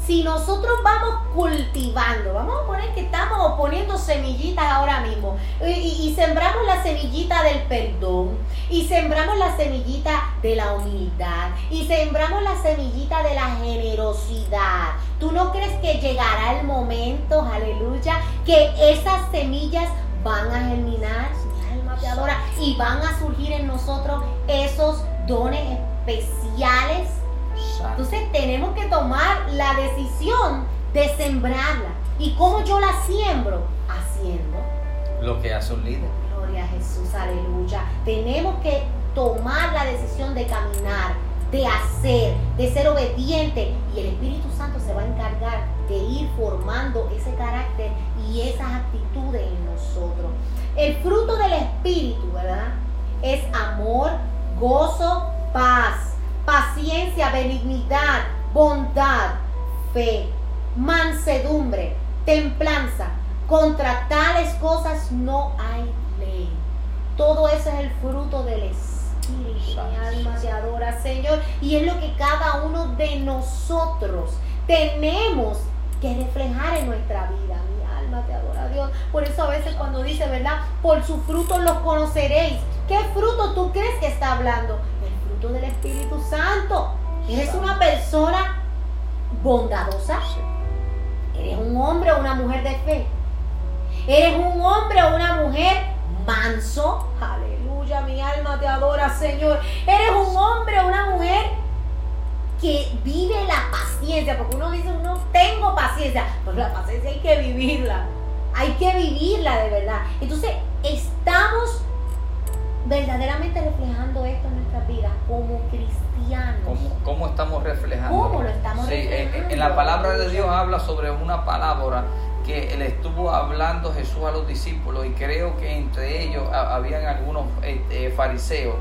si nosotros vamos cultivando, vamos a poner que estamos poniendo semillitas ahora mismo, y, sembramos la semillita del perdón, y sembramos la semillita de la humildad, y sembramos la semillita de la generosidad. ¿Tú no crees que llegará el momento, aleluya, que esas semillas van a germinar? Y van a surgir en nosotros esos dones especiales. Entonces tenemos que tomar la decisión de sembrarla. ¿Y cómo yo la siembro? Haciendo. Lo que hace un líder. Gloria a Jesús, aleluya. Tenemos que tomar la decisión de caminar, de hacer, de ser obediente. Y el Espíritu Santo se va a encargar de ir formando ese carácter y esas actitudes en nosotros. El fruto del Espíritu, ¿verdad? Es amor, gozo, paz, paciencia, benignidad, bondad, fe, mansedumbre, templanza. Contra tales cosas no hay ley. Todo eso es el fruto del Espíritu. Mi alma te adora, Señor. Y es lo que cada uno de nosotros tenemos que reflejar en nuestra vida. Mi alma te adora, Dios. Por eso a veces cuando dice, ¿verdad? Por sus frutos los conoceréis. ¿Qué fruto tú crees que está hablando? El del Espíritu Santo. ¿Eres una persona bondadosa? ¿Eres un hombre o una mujer de fe? ¿Eres un hombre o una mujer manso? Aleluya, mi alma te adora, Señor. ¿Eres un hombre o una mujer que vive la paciencia, porque uno dice, no tengo paciencia, pues la paciencia hay que vivirla, hay que vivirla de verdad. Entonces, estamos verdaderamente reflejando esto en nuestra vida como cristianos. ¿Cómo, estamos reflejando? ¿Cómo lo estamos reflejando? En, la palabra de Dios habla sobre una palabra que le estuvo hablando Jesús a los discípulos y creo que entre ellos habían algunos este, fariseos.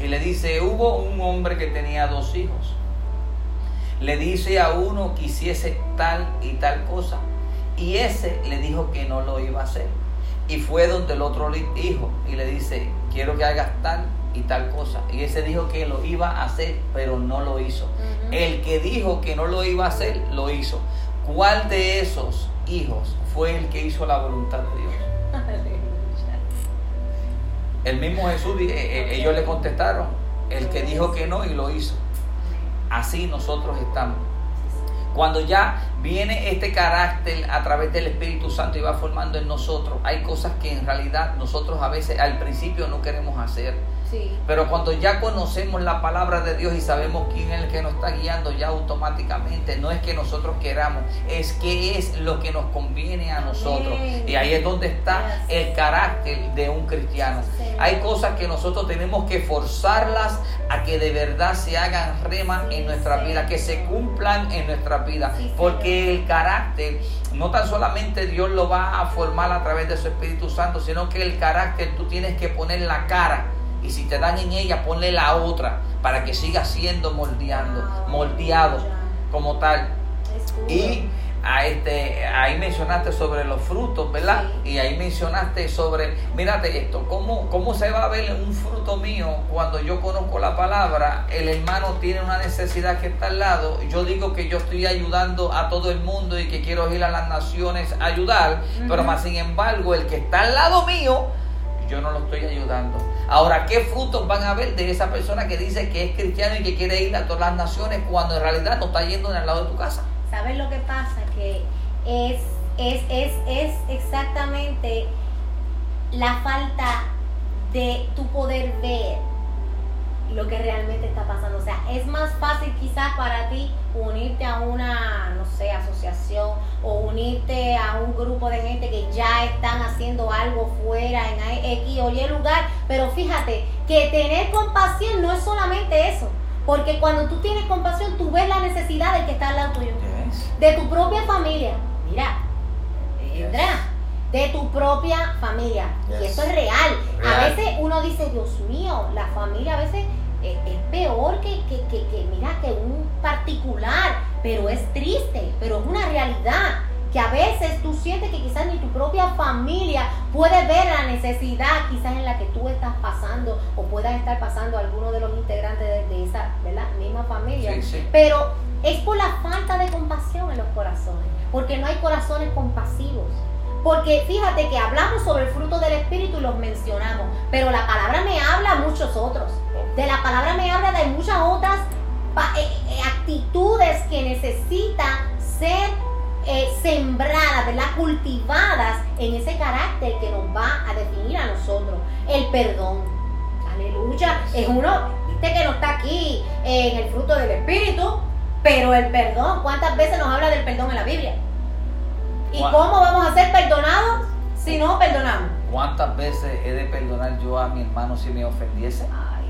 Y le dice, hubo un hombre que tenía dos hijos le dice a uno que hiciese tal y tal cosa. Y ese le dijo que no lo iba a hacer. Y fue donde el otro hijo y le dice, quiero que hagas tal y tal cosa. Y ese dijo que lo iba a hacer, pero no lo hizo. El que dijo que no lo iba a hacer, lo hizo. ¿Cuál de esos hijos fue el que hizo la voluntad de Dios? El mismo Jesús, eh, eh, ellos le contestaron, el que dijo que no y lo hizo así nosotros estamos. Cuando ya viene este carácter a través del Espíritu Santo y va formando en nosotros, hay cosas que en realidad nosotros a veces al principio no queremos hacer pero cuando ya conocemos la palabra de Dios y sabemos quién es el que nos está guiando, ya automáticamente no es que nosotros queramos, es que es lo que nos conviene a nosotros. Y ahí es donde está el carácter de un cristiano. Hay cosas que nosotros tenemos que forzarlas a que de verdad se hagan rema en nuestra vida, que se cumplan en nuestra vida. Porque el carácter no tan solamente Dios lo va a formar a través de su Espíritu Santo, sino que el carácter tú tienes que poner la cara y si te dan en ella, ponle la otra para que siga siendo moldeando, moldeado como tal. Y a este, ahí mencionaste sobre los frutos, ¿verdad? Y ahí mencionaste sobre, mírate esto, ¿cómo, ¿cómo se va a ver un fruto mío cuando yo conozco la palabra? El hermano tiene una necesidad que está al lado. Yo digo que yo estoy ayudando a todo el mundo y que quiero ir a las naciones a ayudar, pero más sin embargo, el que está al lado mío, yo no lo estoy ayudando. Ahora, ¿qué frutos van a haber de esa persona que dice que es cristiano y que quiere ir a todas las naciones cuando en realidad no está yendo en el lado de tu casa? ¿Sabes lo que pasa? Que es, es, es, es exactamente la falta de tu poder ver lo que realmente está pasando. O sea, es más fácil quizás para ti unirte a una, no sé, asociación o unirte a un grupo de gente que ya están haciendo algo fuera en X o Y lugar. Pero fíjate que tener compasión no es solamente eso. Porque cuando tú tienes compasión, tú ves la necesidad del que está al lado tuyo. De tu propia familia. Mira, de tu propia familia. Y eso es real. A veces uno dice, Dios mío, la familia a veces es, peor que, que, que, mira, que un particular, pero es triste, pero es una realidad que a veces tú sientes que quizás ni tu propia familia puede ver la necesidad quizás en la que tú estás pasando o puedas estar pasando alguno de los integrantes de, esa misma familia. Pero es por la falta de compasión en los corazones, porque no hay corazones compasivos. Porque fíjate que hablamos sobre el fruto del Espíritu y los mencionamos, pero la palabra me habla a muchos otros. De la palabra me habla de muchas otras eh, eh, actitudes que necesitan ser eh, sembradas, ¿verdad? Cultivadas en ese carácter que nos va a definir a nosotros. El perdón. Aleluya. Es uno, viste que no está aquí en el fruto del Espíritu, pero el perdón, ¿cuántas veces nos habla del perdón en la Biblia? ¿Y cómo vamos a ser perdonados si no perdonamos? ¿Cuántas veces he de perdonar yo a mi hermano si me ofendiese? Ay,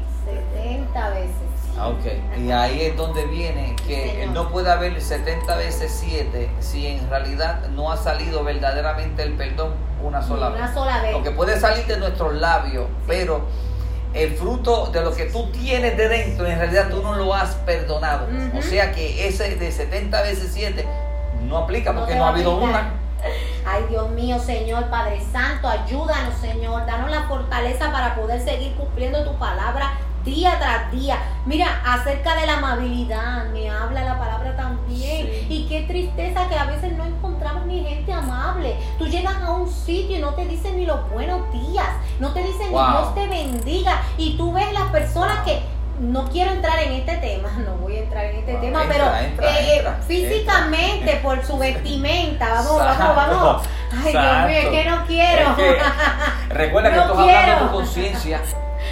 70 veces. Ah, ok, y ahí es donde viene que no puede haber 70 veces 7 si en realidad no ha salido verdaderamente el perdón una sola vez. Una sola vez. Porque puede salir de nuestros labios, pero el fruto de lo que tú tienes de dentro, en realidad tú no lo has perdonado. O sea que ese de 70 veces 7 no aplica porque no, ha habido una. Ay, Dios mío, Señor, Padre Santo, ayúdanos, Señor. Danos la fortaleza para poder seguir cumpliendo tu palabra día tras día. Mira, acerca de la amabilidad, me habla la palabra también. Y qué tristeza que a veces no encontramos ni gente amable. Tú llegas a un sitio y no te dicen ni los buenos días, no te dicen ni Dios te bendiga. Y tú ves las personas que no quiero entrar en este tema, no voy a entrar en este tema, pero eh, físicamente por su vestimenta, vamos, vamos, vamos. Ay, Dios mío, es que no quiero. recuerda que estás hablando de tu conciencia.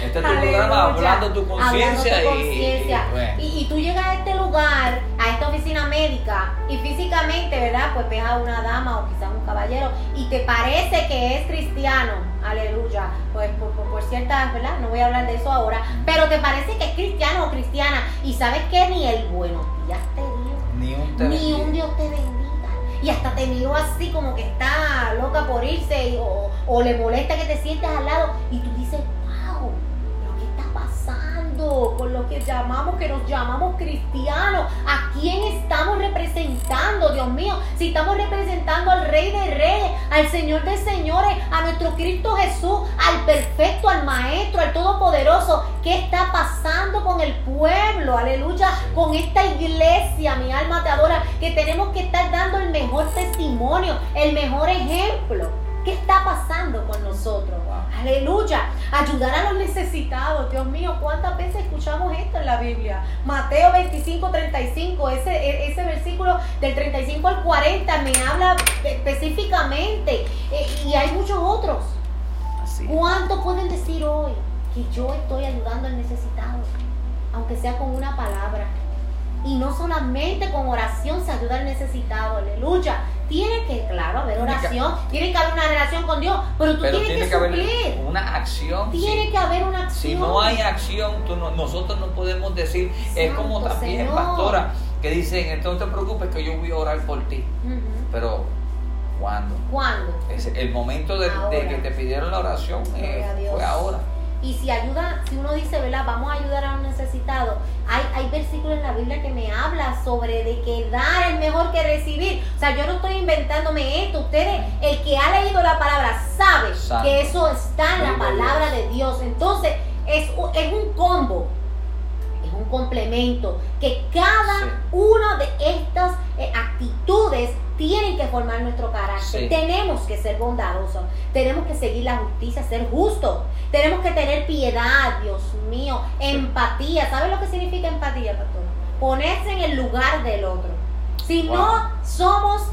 Este es tu programa hablando tu conciencia y, y, tú llegas a este lugar, esta oficina médica, y físicamente, ¿verdad? Pues ves a una dama o quizás un caballero y te parece que es cristiano, aleluya, pues por, por, ciertas, ¿verdad? No voy a hablar de eso ahora, pero te parece que es cristiano o cristiana. Y sabes que ni el buenos días te dio, ni un, ni un Dios te bendiga. Y hasta te miró así como que está loca por irse o, o le molesta que te sientes al lado y tú dices, con lo que llamamos, que nos llamamos cristianos. ¿A quién estamos representando, Dios mío? Si estamos representando al Rey de Reyes, al Señor de Señores, a nuestro Cristo Jesús, al perfecto, al Maestro, al Todopoderoso. ¿Qué está pasando con el pueblo? Aleluya. Con esta iglesia, mi alma te adora, que tenemos que estar dando el mejor testimonio, el mejor ejemplo. ¿Qué está pasando con nosotros? Aleluya. Ayudar a los necesitados. Dios mío, ¿cuántas veces escuchamos esto en la Biblia? Mateo 25, 35. Ese, e, ese versículo del 35 al 40 me habla específicamente. Eh, y hay muchos otros. ¿Cuánto pueden decir hoy que yo estoy ayudando al necesitado? Aunque sea con una palabra. Y no solamente con oración se ayuda al necesitado. Aleluya tiene que, claro, haber oración, tiene que haber una relación con Dios, pero tú tienes que, suplir. una acción. Tiene que haber una acción. Si no hay acción, nosotros no podemos decir, es como también, pastora, que dicen, entonces no te preocupes que yo voy a orar por ti. Pero, ¿cuándo? ¿Cuándo? el momento de, que te pidieron la oración eh, fue ahora. Y si ayuda, si uno dice, ¿verdad? Vamos a ayudar a un necesitado. Hay, hay versículos en la Biblia que me habla sobre de que dar es mejor que recibir. O sea, yo no estoy inventándome esto. Ustedes, el que ha leído la palabra, sabe que eso está en la palabra de Dios. Entonces, es, es un combo es un complemento que cada una de estas eh, actitudes tienen que formar nuestro carácter. Tenemos que ser bondadosos, tenemos que seguir la justicia, ser justos, tenemos que tener piedad, Dios mío, empatía. ¿Sabes lo que significa empatía, pastor? Ponerse en el lugar del otro. Si no somos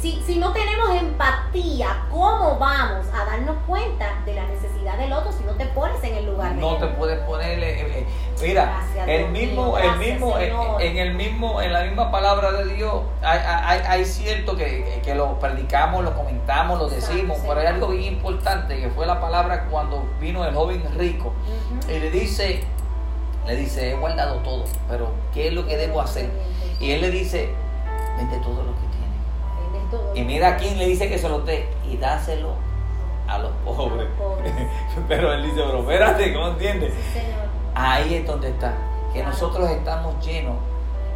si, si, no tenemos empatía, ¿cómo vamos a darnos cuenta de la necesidad del otro si no te pones en el lugar no te puedes poner eh, eh, mira el mismo el mismo en el mismo en la misma palabra de Dios hay, hay, hay cierto que, que, lo predicamos lo comentamos lo decimos pero hay algo bien importante que fue la palabra cuando vino el joven rico. Y le dice le dice he guardado todo pero qué es lo que debo hacer y él le dice vende todo lo que y mira quién le dice que se lo dé y dáselo a los pobres. pero él dice, pero espérate, ¿cómo entiendes? Ahí es donde está. Que nosotros estamos llenos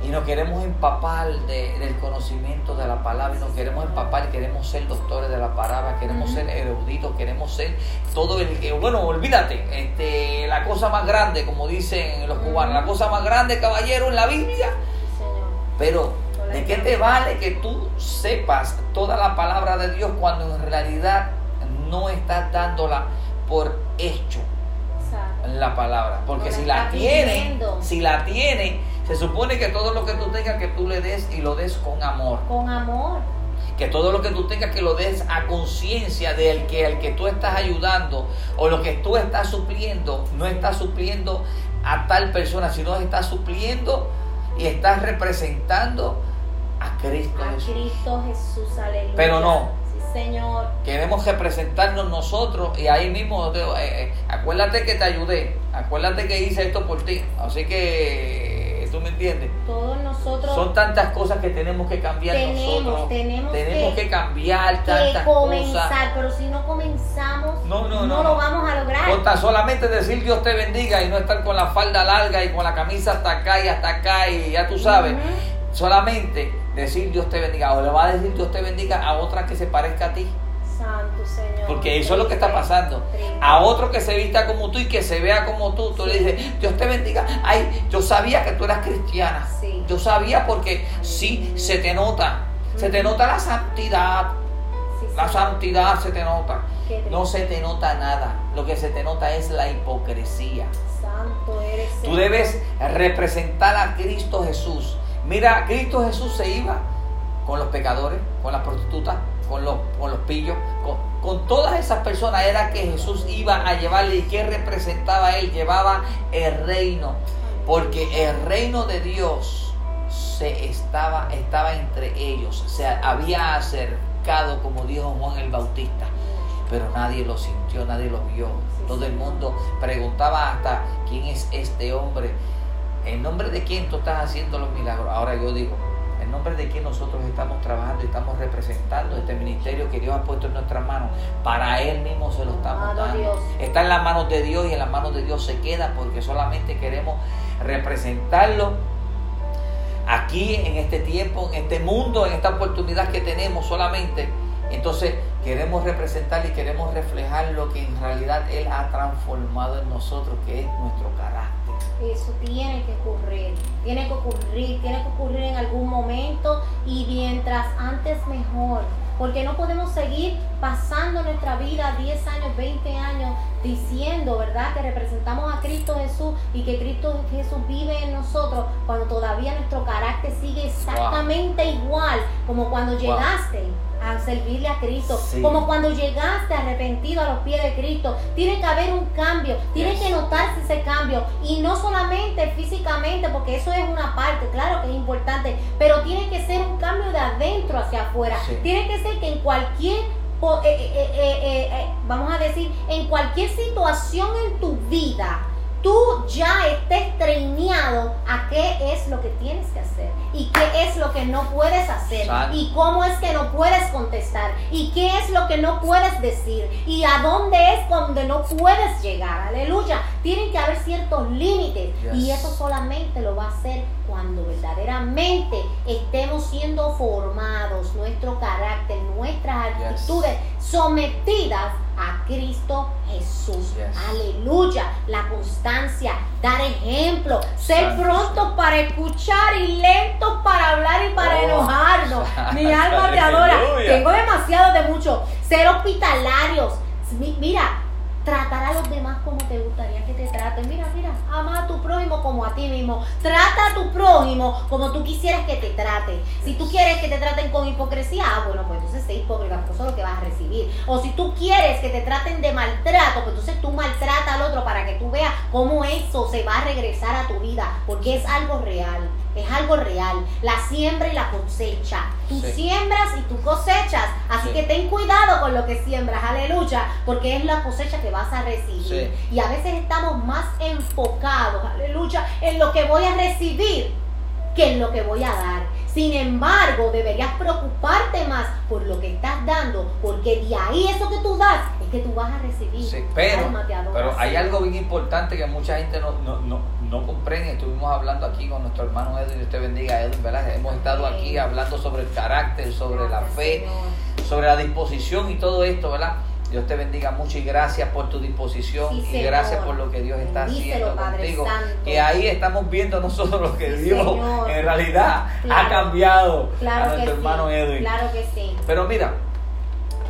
y nos queremos empapar del conocimiento de la palabra y nos queremos empapar, queremos ser doctores de la palabra, queremos ser eruditos, queremos ser todo el que, bueno, olvídate, este, la cosa más grande, como dicen los cubanos, la cosa más grande, caballero, en la Biblia. Pero ¿De qué te vale que tú sepas toda la palabra de Dios cuando en realidad no estás dándola por hecho? La palabra. Porque si la tiene, si la tiene, Se supone que todo lo que tú tengas que tú le des y lo des con amor. Con amor. Que todo lo que tú tengas que lo des a conciencia del que al que tú estás ayudando o lo que tú estás supliendo, no estás supliendo a tal persona, sino estás supliendo y estás representando a Cristo a Cristo Jesús, aleluya. Pero no, Señor. Queremos representarnos nosotros y ahí mismo, eh, eh, acuérdate que te ayudé, acuérdate que hice esto por ti. Así que, ¿tú me entiendes? Todos nosotros. Son tantas cosas que tenemos que cambiar nosotros. Tenemos, tenemos que, cambiar tantas que comenzar, pero si no comenzamos, no, no, no, lo vamos a lograr. Con solamente decir Dios te bendiga y no estar con la falda larga y con la camisa hasta acá y hasta acá y ya tú sabes. Solamente decir Dios te bendiga o le va a decir Dios te bendiga a otra que se parezca a ti. Santo Señor. Porque eso es lo que está pasando. A otro que se vista como tú y que se vea como tú, tú le dices, Dios te bendiga. Ay, yo sabía que tú eras cristiana. Yo sabía porque sí se te nota. Se te nota la santidad. la santidad se te nota. No se te nota nada. Lo que se te nota es la hipocresía. Santo eres. Tú debes representar a Cristo Jesús Mira, Cristo Jesús se iba con los pecadores, con las prostitutas, con los, con los pillos, con, todas esas personas. Era que Jesús iba a llevarle. Y que representaba él, llevaba el reino, porque el reino de Dios se estaba, estaba entre ellos, se había acercado, como dijo Juan el Bautista, pero nadie lo sintió, nadie lo vio. Todo el mundo preguntaba hasta quién es este hombre ¿En nombre de quién tú estás haciendo los milagros? Ahora yo digo, en nombre de quién nosotros estamos trabajando y estamos representando este ministerio que Dios ha puesto en nuestras manos. Para Él mismo se lo estamos dando. Está en las manos de Dios y en las manos de Dios se queda porque solamente queremos representarlo aquí en este tiempo, en este mundo, en esta oportunidad que tenemos solamente. Entonces queremos representar y queremos reflejar lo que en realidad Él ha transformado en nosotros, que es nuestro carácter. Eso tiene que ocurrir, tiene que ocurrir, tiene que ocurrir en algún momento y mientras antes mejor. Porque no podemos seguir pasando nuestra vida 10 años, 20 años diciendo, ¿verdad? Que representamos a Cristo Jesús y que Cristo Jesús vive en nosotros cuando todavía nuestro carácter sigue exactamente igual como cuando llegaste a servirle a Cristo. Como cuando llegaste arrepentido a los pies de Cristo. Tiene que haber un cambio, tiene que notarse ese cambio. Y no solamente físicamente, porque eso es una parte, claro que es importante, pero tiene que ser un cambio de adentro hacia afuera. Tiene que ser que en cualquier eh, eh, eh, vamos a decir, en cualquier situación en tu vida, tú ya estés treñado a qué es lo que tienes que hacer y qué es lo que no puedes hacer y cómo es que no puedes contestar y qué es lo que no puedes decir y a dónde es donde no puedes llegar. Aleluya. Tienen que haber ciertos límites y eso solamente lo va a hacer cuando verdaderamente estemos siendo formados, nuestro carácter, nuestras actitudes sometidas a Cristo Jesús. Aleluya. La constancia, dar ejemplo, ser pronto para escuchar y lento para hablar y para oh. enojarnos. Mi alma te adora. Tengo demasiado de mucho. Ser hospitalarios. Mira, tratar a los demás como te gustaría que te traten. Mira, mira, ama a tu prójimo como a ti mismo. Trata a tu prójimo como tú quisieras que te trate. Si tú quieres que te traten con hipocresía, ah, bueno, pues entonces sé hipócrita, porque eso es lo que vas a recibir. O si tú quieres que te traten de maltrato, pues entonces tú maltrata al otro para que tú veas cómo eso se va a regresar a tu vida, porque es algo real es algo real. La siembra y la cosecha. Tú siembras y tú cosechas. Así que ten cuidado con lo que siembras, aleluya, porque es la cosecha que vas a recibir. Y a veces estamos más enfocados, aleluya, en lo que voy a recibir que en lo que voy a dar. Sin embargo, deberías preocuparte más por lo que estás dando, porque de ahí eso que tú das es que tú vas a recibir. Sí, pero, pero hay algo bien importante que mucha gente no, no, no, comprende. Estuvimos hablando aquí con nuestro hermano Edwin, Dios te bendiga, Edwin, ¿verdad? Hemos estado aquí hablando sobre el carácter, sobre la fe, sobre la disposición y todo esto, ¿verdad? Dios te bendiga mucho y gracias por tu disposición y gracias por lo que Dios está haciendo contigo. Que ahí estamos viendo nosotros lo que Dios en realidad ha cambiado a nuestro hermano Edwin. Claro que sí. Pero mira,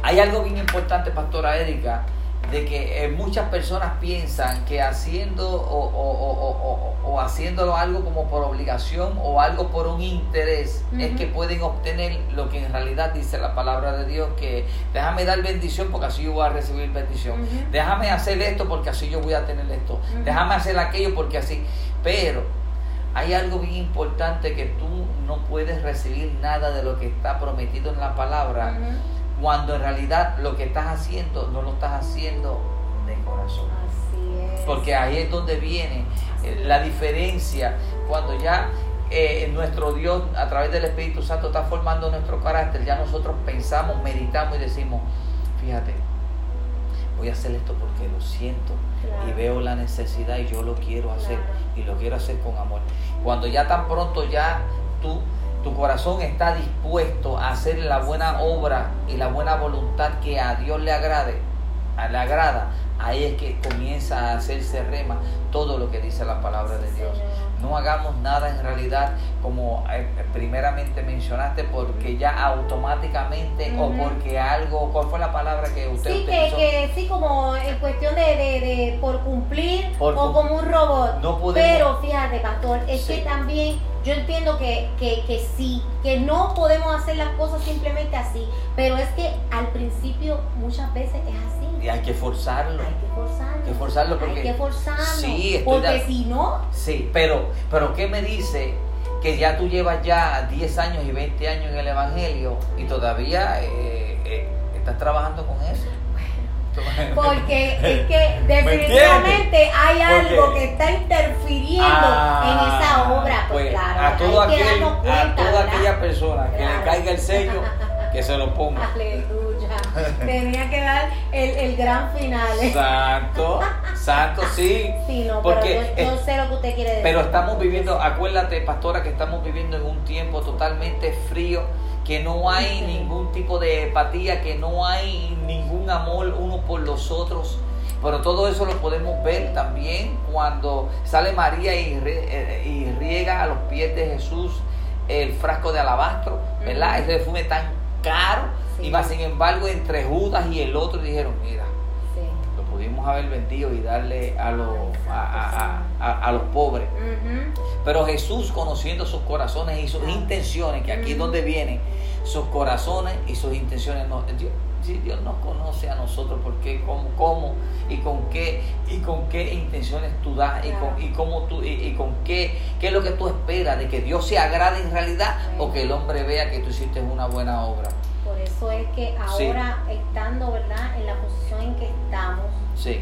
hay algo bien importante, Pastora Erika, de que eh, muchas personas piensan que haciendo o, haciéndolo algo como por obligación o algo por un interés es que pueden obtener lo que en realidad dice la palabra de Dios que déjame dar bendición porque así yo voy a recibir bendición. Déjame hacer esto porque así yo voy a tener esto. Déjame hacer aquello porque así. Pero hay algo bien importante que tú no puedes recibir nada de lo que está prometido en la palabra cuando en realidad lo que estás haciendo no lo estás haciendo de corazón. Así es. Porque ahí es donde viene eh, la diferencia cuando ya eh, nuestro Dios a través del Espíritu Santo está formando nuestro carácter, ya nosotros pensamos, meditamos y decimos, fíjate, voy a hacer esto porque lo siento y veo la necesidad y yo lo quiero hacer y lo quiero hacer con amor. Cuando ya tan pronto ya tú tu corazón está dispuesto a hacer la buena obra y la buena voluntad que a Dios le agrade, le agrada, ahí es que comienza a hacerse rema todo lo que dice la palabra de Dios. No hagamos nada en realidad como eh, primeramente mencionaste porque ya automáticamente o porque algo, ¿cuál fue la palabra que usted sí, Que, que, sí, como en cuestión de, de, por cumplir o como un robot. No Pero fíjate, pastor, es que también yo entiendo que, que, que, sí, que no podemos hacer las cosas simplemente así, pero es que al principio muchas veces es así. Y hay que forzarlo. Hay que forzarlo. Hay que forzarlo porque, hay que forzarlo. Sí, porque si no... Sí, pero, pero ¿qué me dice? Que ya tú llevas ya 10 años y 20 años en el Evangelio y todavía eh, eh, estás trabajando con eso. Porque es que definitivamente hay algo que está interfiriendo en esa ah, obra. Pues, pues claro, a, todo aquel, a toda aquella persona que le caiga el sello, se lo ponga. Aleluya. Tenía que dar el, el gran final. Santo, santo, sí. Sí, no, porque pero yo, sé lo que usted quiere decir. Pero estamos viviendo, acuérdate, pastora, que estamos viviendo en un tiempo totalmente frío que no hay ningún tipo de empatía, que no hay ningún amor uno por los otros. Pero todo eso lo podemos ver también cuando sale María y, eh, riega a los pies de Jesús el frasco de alabastro, ¿verdad? Ese perfume tan caro. Y más sin embargo, entre Judas y el otro dijeron, mira, lo pudimos haber vendido y darle a, los, a, los pobres. Pero Jesús, conociendo sus corazones y sus intenciones, que aquí es donde vienen, sus corazones y sus intenciones. No, Dios, Dios nos conoce a nosotros, porque cómo, cómo y con qué y con qué intenciones tú das y con y cómo tú y, con qué qué es lo que tú esperas de que Dios se agrade en realidad o que el hombre vea que tú hiciste una buena obra. Por eso es que ahora estando, ¿verdad? En la posición en que estamos. Sí.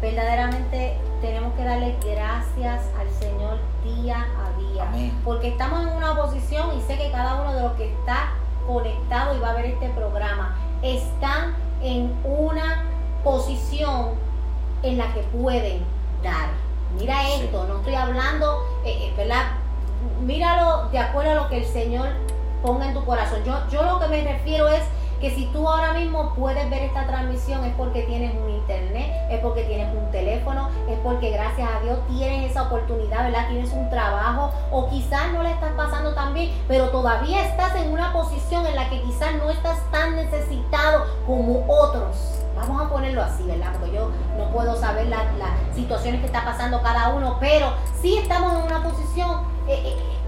Verdaderamente tenemos que darle gracias al Señor día a día. Porque estamos en una posición y sé que cada uno de los que está conectado y va a ver este programa, están en una posición en la que pueden dar. Mira esto, no estoy hablando, eh, eh, ¿verdad? Míralo de acuerdo a lo que el Señor ponga en tu corazón. Yo, yo lo que me refiero es que si tú ahora mismo puedes ver esta transmisión es porque tienes un internet, es porque tienes un teléfono, es porque gracias a Dios tienes esa oportunidad, ¿verdad? Tienes un trabajo o quizás no le estás pasando pero todavía estás en una posición en la que quizás no estás tan necesitado como otros. Vamos a ponerlo así, ¿verdad? Porque yo no puedo saber las situaciones que está pasando cada uno, pero sí estamos en una posición... Eh, eh,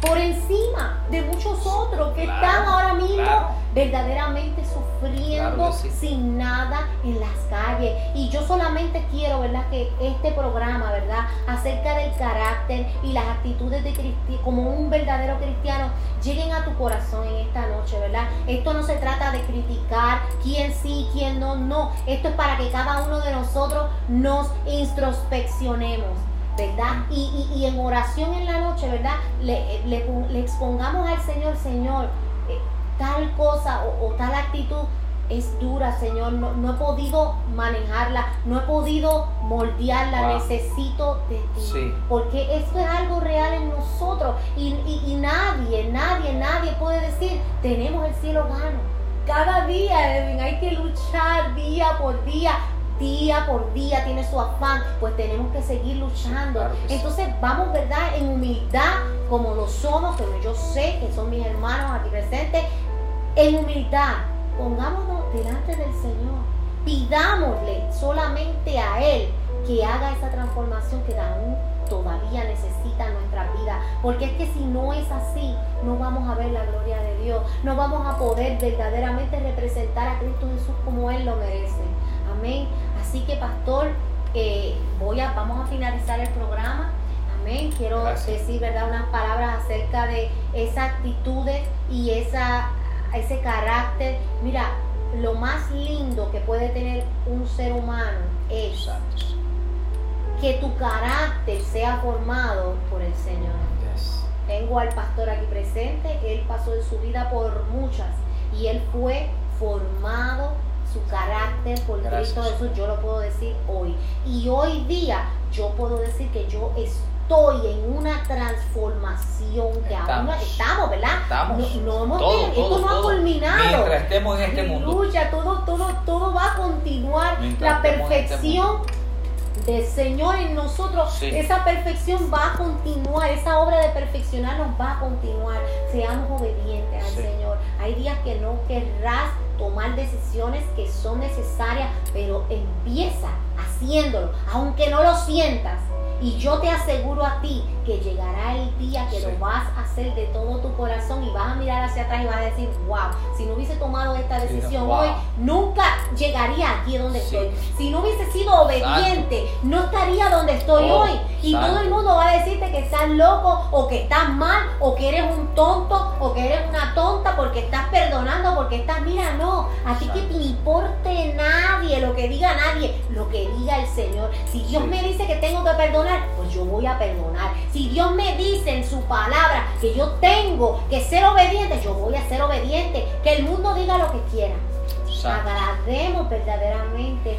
por encima de muchos otros que están ahora mismo verdaderamente sufriendo sin nada en las calles. Y yo solamente quiero, ¿verdad? Que este programa, ¿verdad? Acerca del carácter y las actitudes de cristiano, como un verdadero cristiano, lleguen a tu corazón en esta noche, ¿verdad? Esto no se trata de criticar quién sí, quién no, no. Esto es para que cada uno de nosotros nos introspeccionemos ¿verdad? Y, y, en oración en la noche, ¿verdad? Le, le, expongamos al Señor, Señor, eh, tal cosa o, tal actitud es dura, Señor, no, no, he podido manejarla, no he podido moldearla, necesito de ti. Porque esto es algo real en nosotros y, y, nadie, nadie, nadie puede decir, tenemos el cielo gano. Cada día, Edwin, hay que luchar día por día día por día tiene su afán, pues tenemos que seguir luchando. Entonces vamos, ¿verdad? En humildad, como lo somos, pero yo sé que son mis hermanos aquí presentes, en humildad, pongámonos delante del Señor. Pidámosle solamente a Él que haga esa transformación que aún todavía necesita nuestra vida. Porque es que si no es así, no vamos a ver la gloria de Dios. No vamos a poder verdaderamente representar a Cristo Jesús como Él lo merece. Amén. Así que, pastor, eh, voy a, vamos a finalizar el programa. Amén. Quiero decir, ¿verdad? Unas palabras acerca de esas actitudes y esa, ese carácter. Mira, lo más lindo que puede tener un ser humano es que tu carácter sea formado por el Señor. Tengo al pastor aquí presente, él pasó en su vida por muchas y él fue formado su carácter por Cristo Jesús, yo lo puedo decir hoy. Y hoy día yo puedo decir que yo estoy en una transformación que estamos. aún estamos, ¿verdad? Estamos. No, hemos, esto no ha culminado. Mientras estemos en este mundo. todo, todo, todo va a continuar. la este perfección del Señor en nosotros, esa perfección va a continuar, esa obra de perfeccionar nos va a continuar. Seamos obedientes al Señor. Hay días que no querrás tomar decisiones que son necesarias, pero empieza haciéndolo, aunque no lo sientas. Y yo te aseguro a ti que llegará el día que lo vas a hacer de todo tu corazón y vas a mirar hacia atrás y vas a decir, wow, si no hubiese tomado esta decisión hoy, nunca llegaría aquí donde estoy. Si no hubiese sido obediente, no estaría donde estoy oh, hoy. Y todo el mundo va a decirte que estás loco o que estás mal o que eres un tonto o que eres una tonta porque estás perdonando, porque estás, mira, no, a ti que te importe nadie, lo que diga nadie, lo que diga el Señor. Si Dios me dice que tengo que perdonar, pues yo voy a perdonar. Si Dios me dice en su palabra que yo tengo que ser obediente, yo voy a ser obediente. Que el mundo diga lo que quiera. Agrademos verdaderamente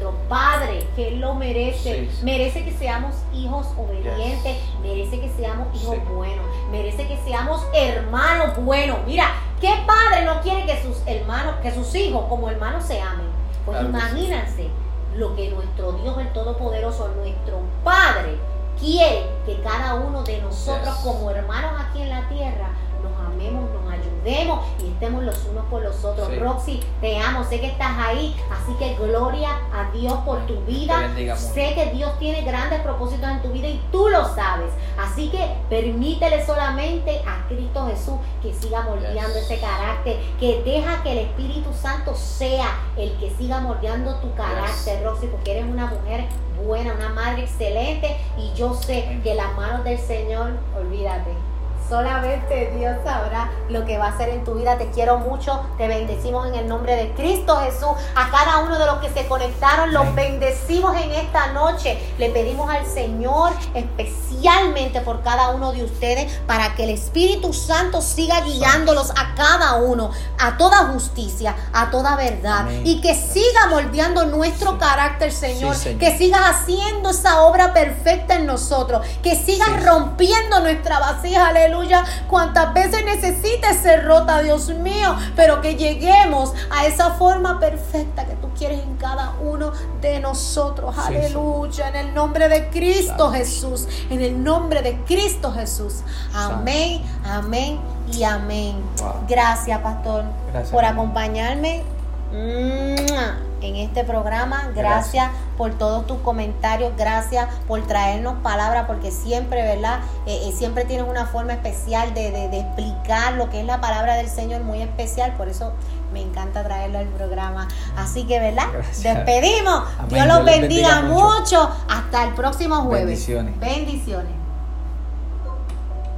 nuestro Padre, que Él lo merece. Merece que seamos hijos obedientes, merece que seamos hijos buenos, merece que seamos hermanos buenos. Mira, ¿qué padre no quiere que sus hermanos, que sus hijos como hermanos se amen? Pues imagínense lo que nuestro Dios el Todopoderoso, nuestro Padre, quiere que cada uno de nosotros como hermanos aquí en la tierra nos amemos, nos ayudemos y estemos los unos por los otros. Roxy, te amo, sé que estás ahí, así que gloria a Dios por tu vida. Sé que Dios tiene grandes propósitos en tu vida y tú lo sabes. Así que permítele solamente a Cristo Jesús que siga moldeando ese carácter, que deja que el Espíritu Santo sea el que siga moldeando tu carácter, Roxy, porque eres una mujer buena, una madre excelente y yo sé que las manos del Señor, olvídate Solamente Dios sabrá lo que va a hacer en tu vida. Te quiero mucho. Te bendecimos en el nombre de Cristo Jesús. A cada uno de los que se conectaron, los bendecimos en esta noche. Le pedimos al Señor especialmente por cada uno de ustedes para que el Espíritu Santo siga guiándolos a cada uno, a toda justicia, a toda verdad. Y que siga moldeando nuestro carácter, Señor. Que siga haciendo esa obra perfecta en nosotros. Que siga rompiendo nuestra vasija. Aleluya cuantas veces necesites ser rota, Dios mío, pero que lleguemos a esa forma perfecta que tú quieres en cada uno de nosotros. Aleluya, en el nombre de Cristo Jesús, en el nombre de Cristo Jesús. Amén, amén y amén. Gracias, pastor, por acompañarme en este programa. Gracias, por todos tus comentarios. Gracias por traernos palabras, porque siempre, ¿verdad? Eh, eh, siempre tienes una forma especial de, explicar lo que es la palabra del Señor, muy especial. Por eso me encanta traerlo al programa. Así que, ¿verdad? Despedimos. Dios los bendiga, mucho. Hasta el próximo jueves. Bendiciones. Bendiciones.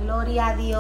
Gloria a Dios.